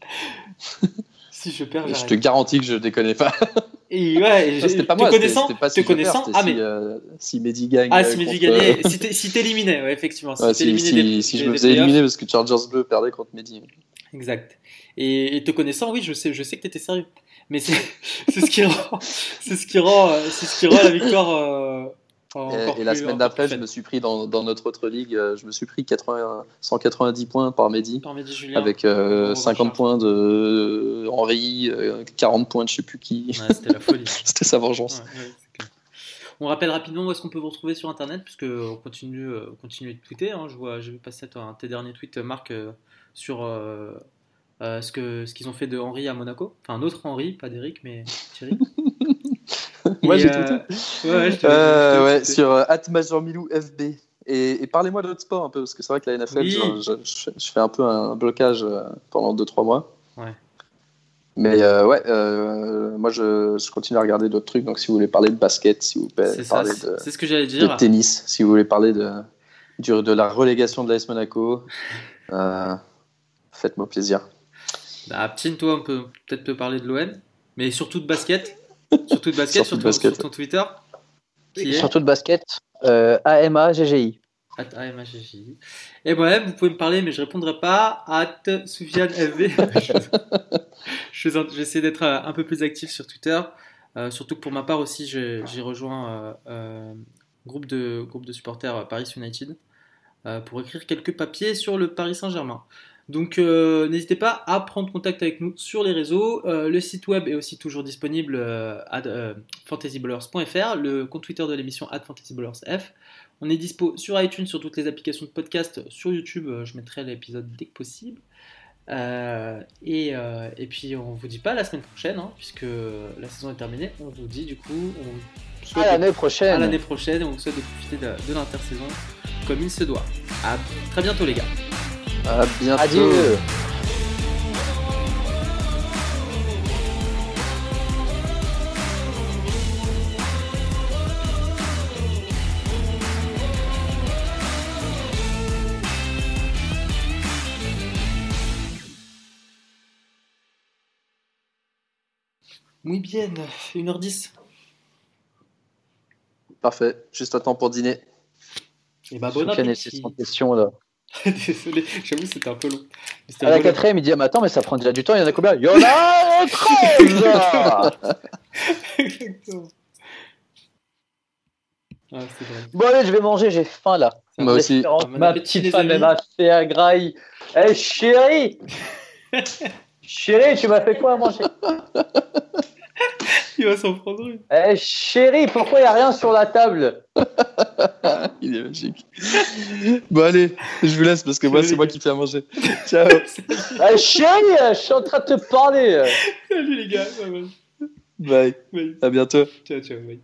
(laughs) si je perds, Je te j'arrête. garantis que je déconnais pas. (laughs) Et ouais, c'était pas te moi, pas te si perds, connaissant, ah si, mais euh, si Mehdi gagne. ah euh, si Mehdi contre- gagnait, si t'es- si t'éliminais, ouais, effectivement, si Ouais, si, t'éliminais si- des- si des- je me faisais éliminer parce que Chargers Bleu perdait contre Mehdi. Exact. Et, et te connaissant, oui, je sais, je sais que t'étais sérieux. Mais c'est (laughs) ce qui rend, c'est ce qui rend, euh, c'est ce qui rend la victoire. euh, encore Et, et la semaine d'après, plus je me suis pris dans, dans notre autre ligue, euh, je me suis pris 80, 190 points par Mehdi. Par Mehdi Julien. Avec euh, Bravo, 50 Charles. points de Henri, euh, 40 points de je sais plus qui. Ouais, c'était la folie. (laughs) C'était sa vengeance. Ouais, ouais. On rappelle rapidement où est-ce qu'on peut vous retrouver sur internet, puisque on continue, euh, on continue de tweeter. hein. Je vois, j'ai vu passer un tes derniers tweets, Marc, euh, sur euh, euh, ce que ce qu'ils ont fait de Henri à Monaco. Enfin, un autre Henri, pas d'Eric, mais Thierry. (laughs) Moi, j'ai euh, tweeté. Ouais, ouais, sur @majormilou FB. Et, et parlez-moi d'autres sports un peu, parce que c'est vrai que la NFL, Oui. je, je- je- je fais un peu un blocage pendant 2-3 mois. Ouais. Mais euh, ouais, euh, moi je, je continue à regarder d'autres trucs. Donc si vous voulez parler de basket, si vous voulez ça, parler de, ce que de tennis, si vous voulez parler de, du- de la relégation de l'AS Monaco, (laughs) euh, faites-moi plaisir. Bah, Aptine, toi, on peut peut-être te parler de l'OM, mais surtout de basket. (laughs) Surtout de basket, Surtout sur, de ton, basket. sur ton Twitter. Qui est Surtout de basket. Euh, AMA, GGI. At AMHJ. Et moi-même, vous pouvez me parler, mais je répondrai pas. At Soufiane FV. (laughs) je vais je vais essayer d'être euh, un peu plus actif sur Twitter. Euh, surtout que pour ma part aussi, j'ai rejoint euh, euh, groupe de groupe de supporters Paris United euh, pour écrire quelques papiers sur le Paris Saint-Germain. Donc euh, n'hésitez pas à prendre contact avec nous sur les réseaux. Euh, le site web est aussi toujours disponible euh, à fantasyballers.fr, le compte Twitter de l'émission at fantasyballersf. On est dispo sur iTunes, sur toutes les applications de podcast, sur YouTube. Je mettrai l'épisode dès que possible. Et, et puis on vous dit pas la semaine prochaine, hein, puisque la saison est terminée. On vous dit du coup, on vous À souhaite l'année à prochaine. l'année prochaine on vous souhaite de profiter de, de l'intersaison comme il se doit. À très bientôt les gars. À bientôt. Adieu. Muy bien, 1h10. Parfait, juste à temps pour dîner. Et bah bon appétit. ses 100 questions là. (laughs) Désolé, j'avoue c'était un peu long. À la quatrième, il dit ah, mais attends, mais ça prend déjà du temps. Il y en a combien? Il y en a 13 (laughs) Exactement. Ah, drôle. (laughs) Bon allez, je vais manger, j'ai faim là. Moi aussi. Bon Ma petite femme, elle m'a fait un graille. Eh chérie Chérie, tu m'as fait quoi à manger? Il va s'en prendre une. Eh chérie, pourquoi il n'y a rien sur la table (laughs) Il est magique. bon allez, je vous laisse parce que moi c'est moi qui fais à manger. (laughs) Ciao. Eh chérie, je suis en train de te parler Salut les gars. Ouais. Bye. Ouais. À bientôt. Ciao, ciao. ouais.